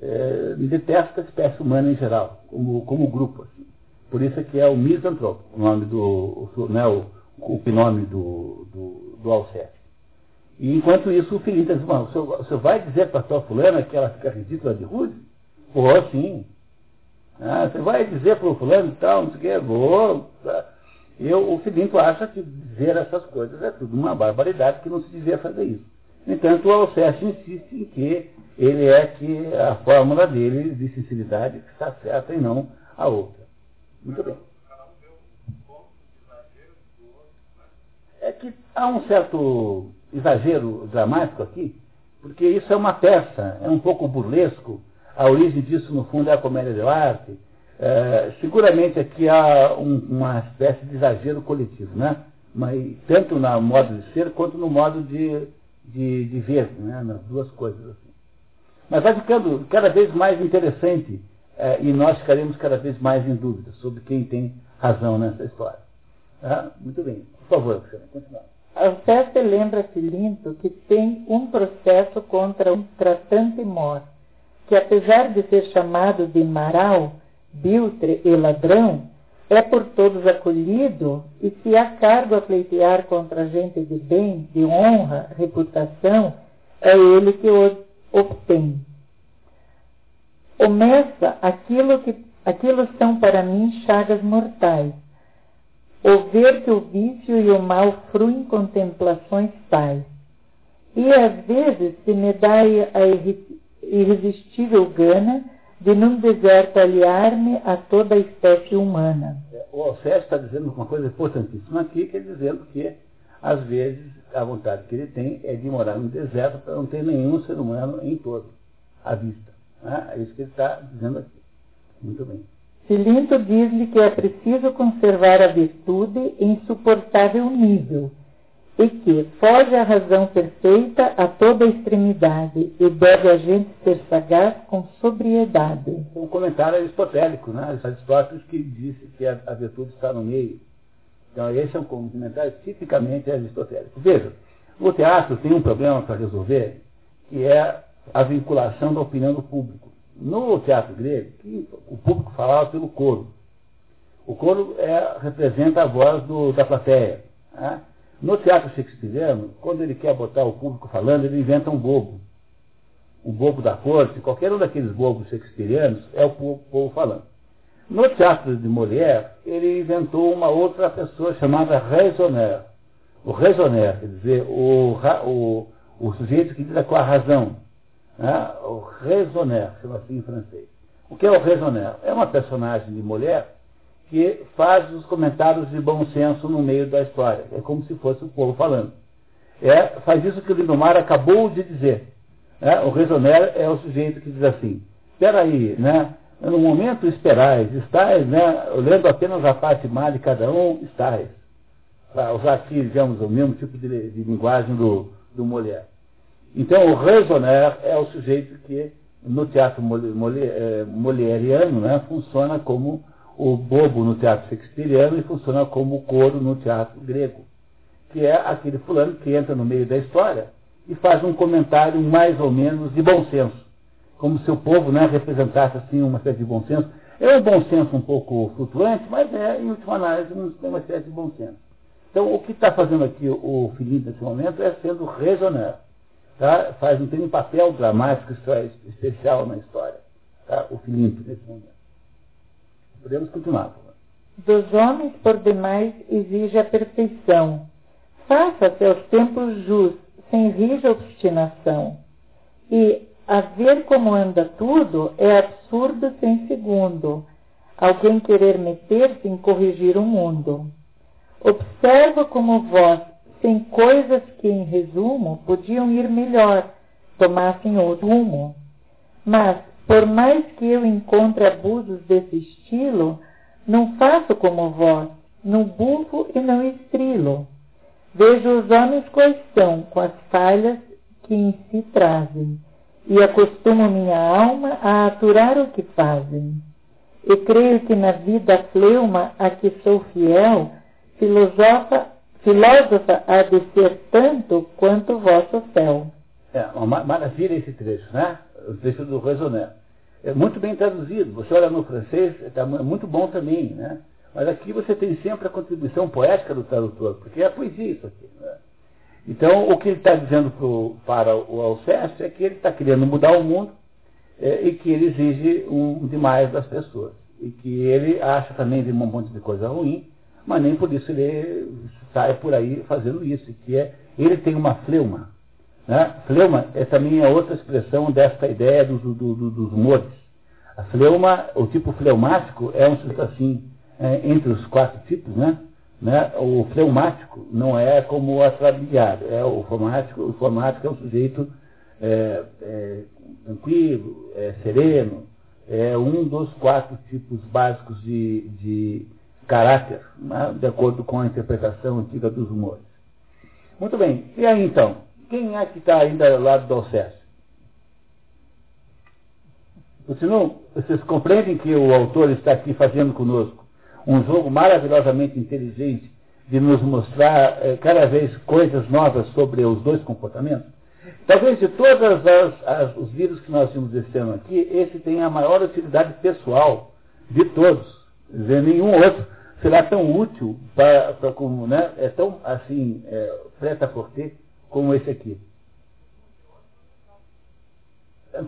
é, detesta a espécie humana em geral, como, como grupo. Assim. Por isso é que é o misantropo, o nome do, né, o, o do, do, do. E enquanto isso, o Felipe diz, o senhor, o senhor vai dizer para a tua fulana que ela fica ridícula de rude? Pô, sim. Ah, você vai dizer para o fulano e tal, não sei o que, vou. Tá. Eu, o Filinto acha que dizer essas coisas é tudo uma barbaridade, que não se devia fazer isso. No entanto, o Alceste insiste em que ele é que a fórmula dele de sinceridade está certa e não a outra. Muito bem. É que há um certo exagero dramático aqui, porque isso é uma peça, é um pouco burlesco, a origem disso, no fundo, é a comédia de arte. É, seguramente aqui há um, uma espécie de exagero coletivo, né? Mas, tanto no modo de ser quanto no modo de, de, de ver, né? nas duas coisas. Assim. Mas vai ficando cada vez mais interessante é, e nós ficaremos cada vez mais em dúvida sobre quem tem razão nessa história. Tá? Muito bem. Por favor, Luciana, continue. Alceste lembra Filinto que tem um processo contra um tratante mor que apesar de ser chamado de maral, biltre e ladrão, é por todos acolhido e se há cargo a pleitear contra gente de bem, de honra, reputação, é ele que o obtém. Omessa aquilo que aquilo são para mim chagas mortais. O ver que o vício e o mal fruem contemplações tais. E às vezes se me dá a irresistível gana de num deserto aliar-me a toda a espécie humana. O Alceste está dizendo uma coisa importantíssima aqui, que é dizendo que, às vezes, a vontade que ele tem é de morar no deserto para não ter nenhum ser humano em todo, à vista. Né? É isso que ele está dizendo aqui. Muito bem. Filinto diz-lhe que é preciso conservar a virtude em suportável nível, e que foge à razão perfeita a toda extremidade e deve a gente ser sagaz com sobriedade. Um comentário aristotélico, né? Aristóteles que disse que a, a virtude está no meio. Então esse é um comentário tipicamente aristotélico. Veja, o teatro tem um problema para resolver, que é a vinculação da opinião do público. No teatro grego, o público falava pelo coro. O coro é, representa a voz do, da plateia. Né? No teatro shakespeariano, quando ele quer botar o público falando, ele inventa um bobo. Um bobo da corte, qualquer um daqueles bobos shakespearianos é o povo, povo falando. No teatro de Molière, ele inventou uma outra pessoa chamada raisonner. O raisonner, quer dizer, o, o, o sujeito que lida com a razão. Né? O raisonner, chama assim em francês. O que é o raisonner? É uma personagem de Molière que faz os comentários de bom senso no meio da história. É como se fosse o povo falando. É, faz isso que o Lindomar acabou de dizer. É, o Resoner é o sujeito que diz assim, espera aí, né? No momento esperais, estáis, né? Lendo apenas a parte má de cada um, estáis. Para usar aqui, digamos, o mesmo tipo de, de linguagem do, do Molière. Então, o Resoner é o sujeito que, no teatro eh, molieriano, né, funciona como o bobo no teatro shakespeariano e funciona como o coro no teatro grego, que é aquele fulano que entra no meio da história e faz um comentário mais ou menos de bom senso, como se o povo né, representasse assim uma espécie de bom senso. É um bom senso um pouco flutuante, mas é, em última análise, uma espécie de bom senso. Então, o que está fazendo aqui o Felipe nesse momento é sendo resonar. Tá? Faz, tem um papel dramático especial na história, tá? o Felipe nesse momento. Podemos continuar. Dos homens, por demais, exige a perfeição. Faça seus tempos jus, sem rija obstinação. E a ver como anda tudo é absurdo sem segundo. Alguém querer meter-se em corrigir o mundo. Observa como vós, sem coisas que, em resumo, podiam ir melhor, tomassem outro rumo. Mas, por mais que eu encontre abusos desse estilo, não faço como vós, não bufo e não estrilo. Vejo os homens quais são, com as falhas que em si trazem, e acostumo minha alma a aturar o que fazem. E creio que na vida fleuma a que sou fiel, filosofa, filósofa há de ser tanto quanto vosso céu. É, uma maravilha esse trecho, né? O trecho do Raisonné. É muito bem traduzido. Você olha no francês, está muito bom também, né? Mas aqui você tem sempre a contribuição poética do tradutor, porque é poesia isso aqui. Né? Então, o que ele está dizendo pro, para o Alceste é que ele está querendo mudar o mundo é, e que ele exige um demais das pessoas. E que ele acha também de um monte de coisa ruim, mas nem por isso ele sai por aí fazendo isso. Que é, ele tem uma fleuma, né? Fleuma é também a outra expressão desta ideia do, do, do, dos humores. A fleuma, o tipo fleumático é um assim, é, entre os quatro tipos, né? né? O fleumático não é como o atrabiliado, é o fleumático, o fleumático é um sujeito é, é, tranquilo, é, sereno, é um dos quatro tipos básicos de, de caráter, né? de acordo com a interpretação antiga dos humores. Muito bem, e aí então? Quem é que está ainda ao lado do Alceste? Senão, vocês compreendem que o autor está aqui fazendo conosco um jogo maravilhosamente inteligente de nos mostrar eh, cada vez coisas novas sobre os dois comportamentos? Talvez de todos os livros que nós vimos esse ano aqui, esse tem a maior utilidade pessoal de todos. Dizer, nenhum outro será tão útil para, para como, né, é tão assim, é, preta como esse aqui?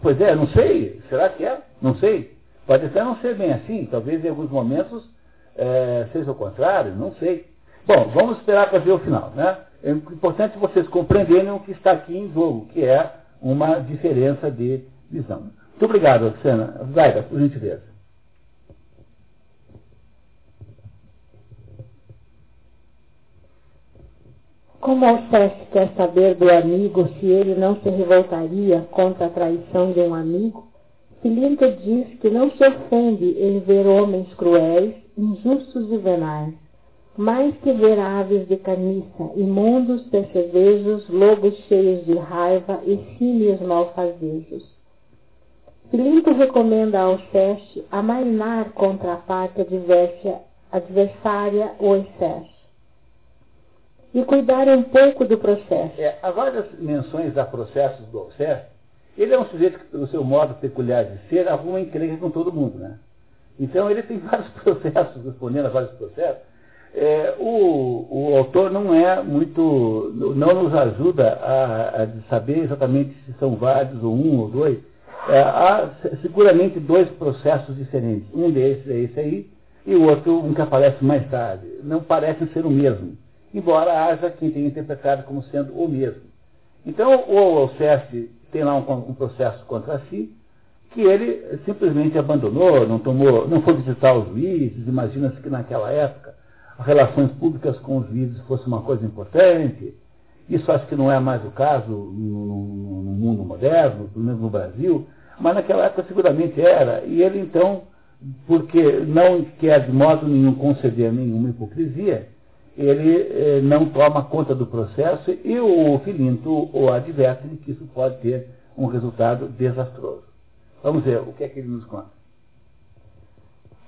Pois é, não sei. Será que é? Não sei. Pode até não ser bem assim. Talvez em alguns momentos é, seja o contrário. Não sei. Bom, vamos esperar para ver o final. Né? É importante vocês compreenderem o que está aqui em jogo, que é uma diferença de visão. Muito obrigado, Oxana. Zaida, por gentileza. Como Alceste quer saber do amigo se ele não se revoltaria contra a traição de um amigo, Filinta diz que não se ofende em ver homens cruéis, injustos e venais. mais que ver aves de carniça, imundos percevejos, lobos cheios de raiva e símios malfazejos. Filinto recomenda ao Seste amainar contra a parte adversária o excesso e cuidar um pouco do processo. É, há várias menções a processos do Alceste. Ele é um sujeito que, pelo seu modo peculiar de ser, arruma encrenca com todo mundo, né? Então ele tem vários processos, respondendo a vários processos. É, o, o autor não é muito, não nos ajuda a, a saber exatamente se são vários ou um ou dois. É, há seguramente dois processos diferentes. Um desses é esse aí, e o outro, um que aparece mais tarde. Não parecem ser o mesmo embora haja quem tenha interpretado como sendo o mesmo. Então, o Alceste tem lá um, um, processo contra si, que ele simplesmente abandonou, não tomou, não foi visitar os juízes, imagina-se que naquela época as relações públicas com os juízes fosse uma coisa importante. Isso acho que não é mais o caso no, no, no mundo moderno, pelo menos no Brasil, mas naquela época seguramente era. E ele então, porque não quer de modo nenhum conceder nenhuma hipocrisia, ele eh, não toma conta do processo e o Filinto o adverte de que isso pode ter um resultado desastroso. Vamos ver o que é que ele nos conta.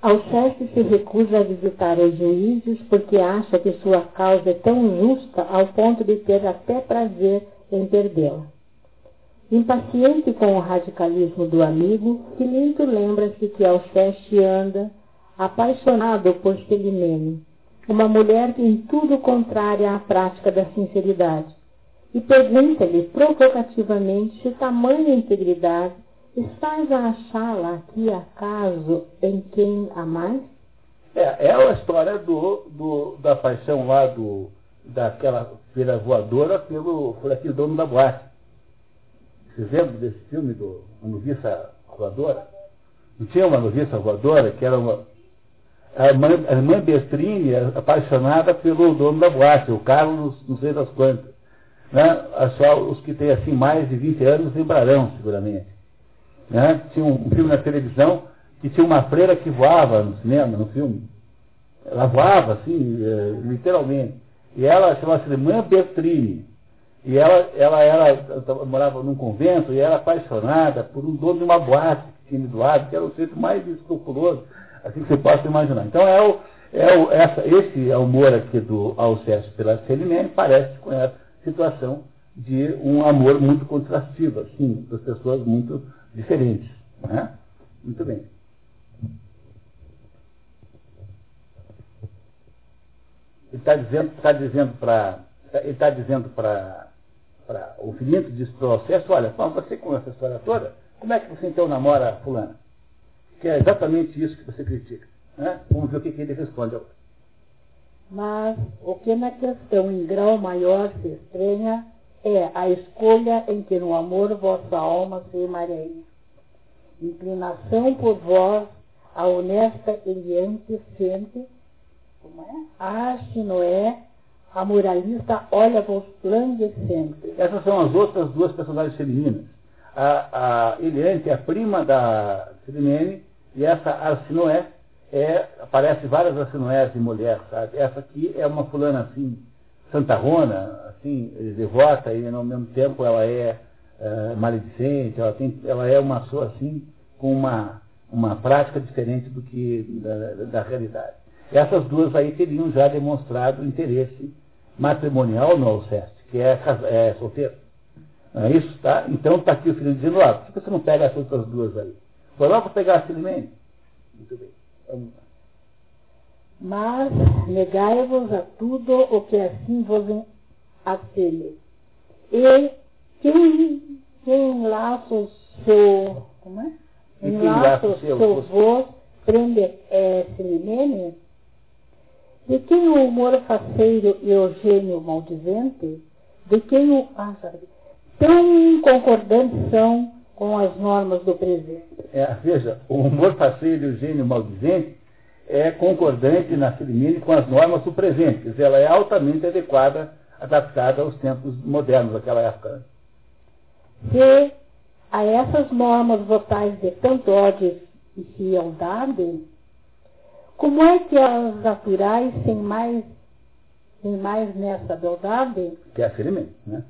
Alceste se recusa a visitar os juízes porque acha que sua causa é tão justa ao ponto de ter até prazer em perdê-la. Impaciente com o radicalismo do amigo, Filinto lembra-se que Alceste anda apaixonado por Celimene uma mulher em tudo contrária à prática da sinceridade, e pergunta-lhe provocativamente se tamanha integridade estás a achá-la aqui acaso em quem a mais? É, é a história do, do, da paixão lá do, daquela feira voadora pelo, por aquele dono da boate. Vocês lembram desse filme do a voadora? Não tinha uma noviça voadora que era uma, a irmã, a irmã Bestrini, apaixonada pelo dono da boate, o Carlos, não sei das quantas. Né? Só os que têm assim mais de 20 anos lembrarão, seguramente. Né? Tinha um, filme na televisão que tinha uma freira que voava no cinema, no filme. Ela voava, assim, é, literalmente. E ela chamava-se Irmã Bertrini. E ela, ela, ela morava num convento e era apaixonada por um dono de uma boate que tinha doado, que era o centro mais escrupuloso assim que você possa imaginar. Então é o, é o, essa, esse amor aqui do Alceste pela Celimene parece com essa situação de um amor muito contrastivo, assim, das pessoas muito diferentes. Né? Muito bem. Ele está dizendo, tá dizendo para. Ele está dizendo para. O Filinto diz para o Alceste, olha, você com essa história toda, como é que você então namora fulana? Que é exatamente isso que você critica. Né? Vamos ver o que, que ele responde agora. Mas o que na questão em grau maior se estranha é a escolha em que no amor vossa alma se emaranha. Inclinação por vós, a honesta Eliante sente, como é? Ah, se não é, a moralista olha-vos sempre. Essas são as outras duas personagens femininas. A, a Eliante é a prima da Sirimene, e essa Arsinoé, é, aparece várias Arsinoés de mulher, sabe? Essa aqui é uma fulana assim, santarrona, assim, devota, e ao mesmo tempo ela é, é maledicente, ela, tem, ela é uma pessoa assim, com uma, uma prática diferente do que da, da realidade. Essas duas aí teriam já demonstrado interesse matrimonial no Alceste, que é, é solteiro. Não é isso? Tá? Então está aqui o filho dizendo, ah, por que você não pega essas outras duas aí? Foi logo pegar Filimene? Muito bem. Vamos lá. Mas negai-vos a tudo o que assim vos acelhe. E quem, quem enlaça o seu. Como é? Enlaça o seu voz, prende é, Filimene? De quem o humor faceiro e o gênio maldizente? De quem o. Ah, sabe, tão concordantes são com as normas do presente. É, veja, o humor faceiro e o gênio maldizente é concordante na Filimene com as normas do presente. Quer dizer, ela é altamente adequada, adaptada aos tempos modernos daquela época. Se a essas normas votais de tanto ódio e fialdade, como é que as naturais sem mais Tem mais nessa beldade? Que é a Filimene, né?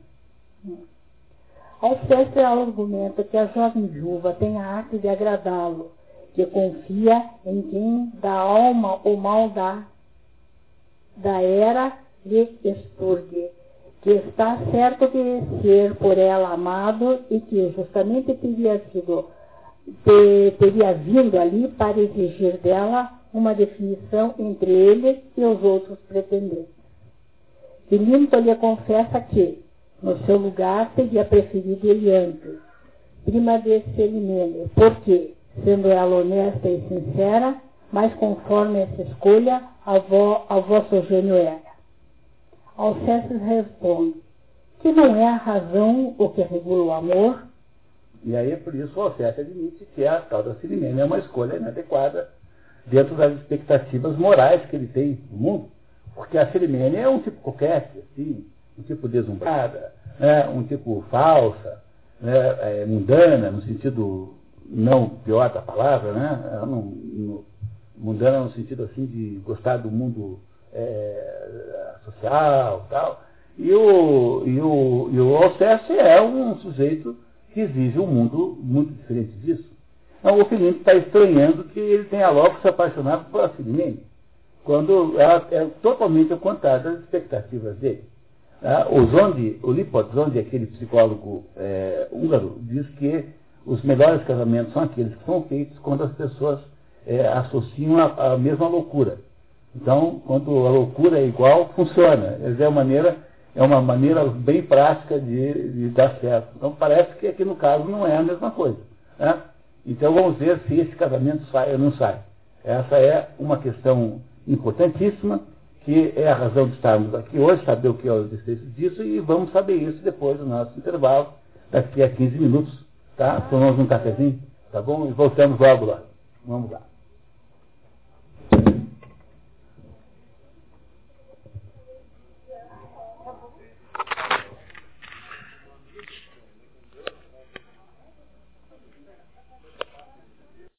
Alceste argumenta que a jovem viúva tem a arte de agradá-lo, que confia em quem da alma o mal da, da era lhe expurgue, que está certo de ser por ela amado e que justamente teria sido te, teria vindo ali para exigir dela uma definição entre ele e os outros pretendentes. Filinto lhe confessa que, no seu lugar, teria preferido ele antes, prima de Selimene, porque, sendo ela honesta e sincera, mas conforme essa escolha, a, vo, a vosso gênio era. Alcestes responde que não é a razão o que regula o amor. E aí, por isso, o Alceste admite que a tal da Silimene é uma escolha inadequada dentro das expectativas morais que ele tem no mundo. Porque a Silimene é um tipo coquete, assim, um tipo deslumbrada, né, um tipo falsa, né, é, mundana, no sentido não pior da palavra, né, não, no, mundana no sentido assim de gostar do mundo é, social tal. E o, e o, e o Alceste é um sujeito que vive um mundo muito diferente disso. Então, o Felipe está estranhando que ele tenha logo se apaixonado por a Filimene, quando ela é totalmente ao contrário das expectativas dele. Ah, o Zondi, o Lipot Zondi, aquele psicólogo é, húngaro, diz que os melhores casamentos são aqueles que são feitos quando as pessoas é, associam a, a mesma loucura. Então, quando a loucura é igual, funciona. É uma maneira, é uma maneira bem prática de, de dar certo. Então, parece que aqui no caso não é a mesma coisa. Né? Então, vamos ver se esse casamento sai ou não sai. Essa é uma questão importantíssima, que é a razão de estarmos aqui hoje, saber o que é o desfecho disso, e vamos saber isso depois do nosso intervalo, daqui a 15 minutos. Tá? Tomamos um cafezinho, tá bom? E voltamos logo lá. Vamos lá.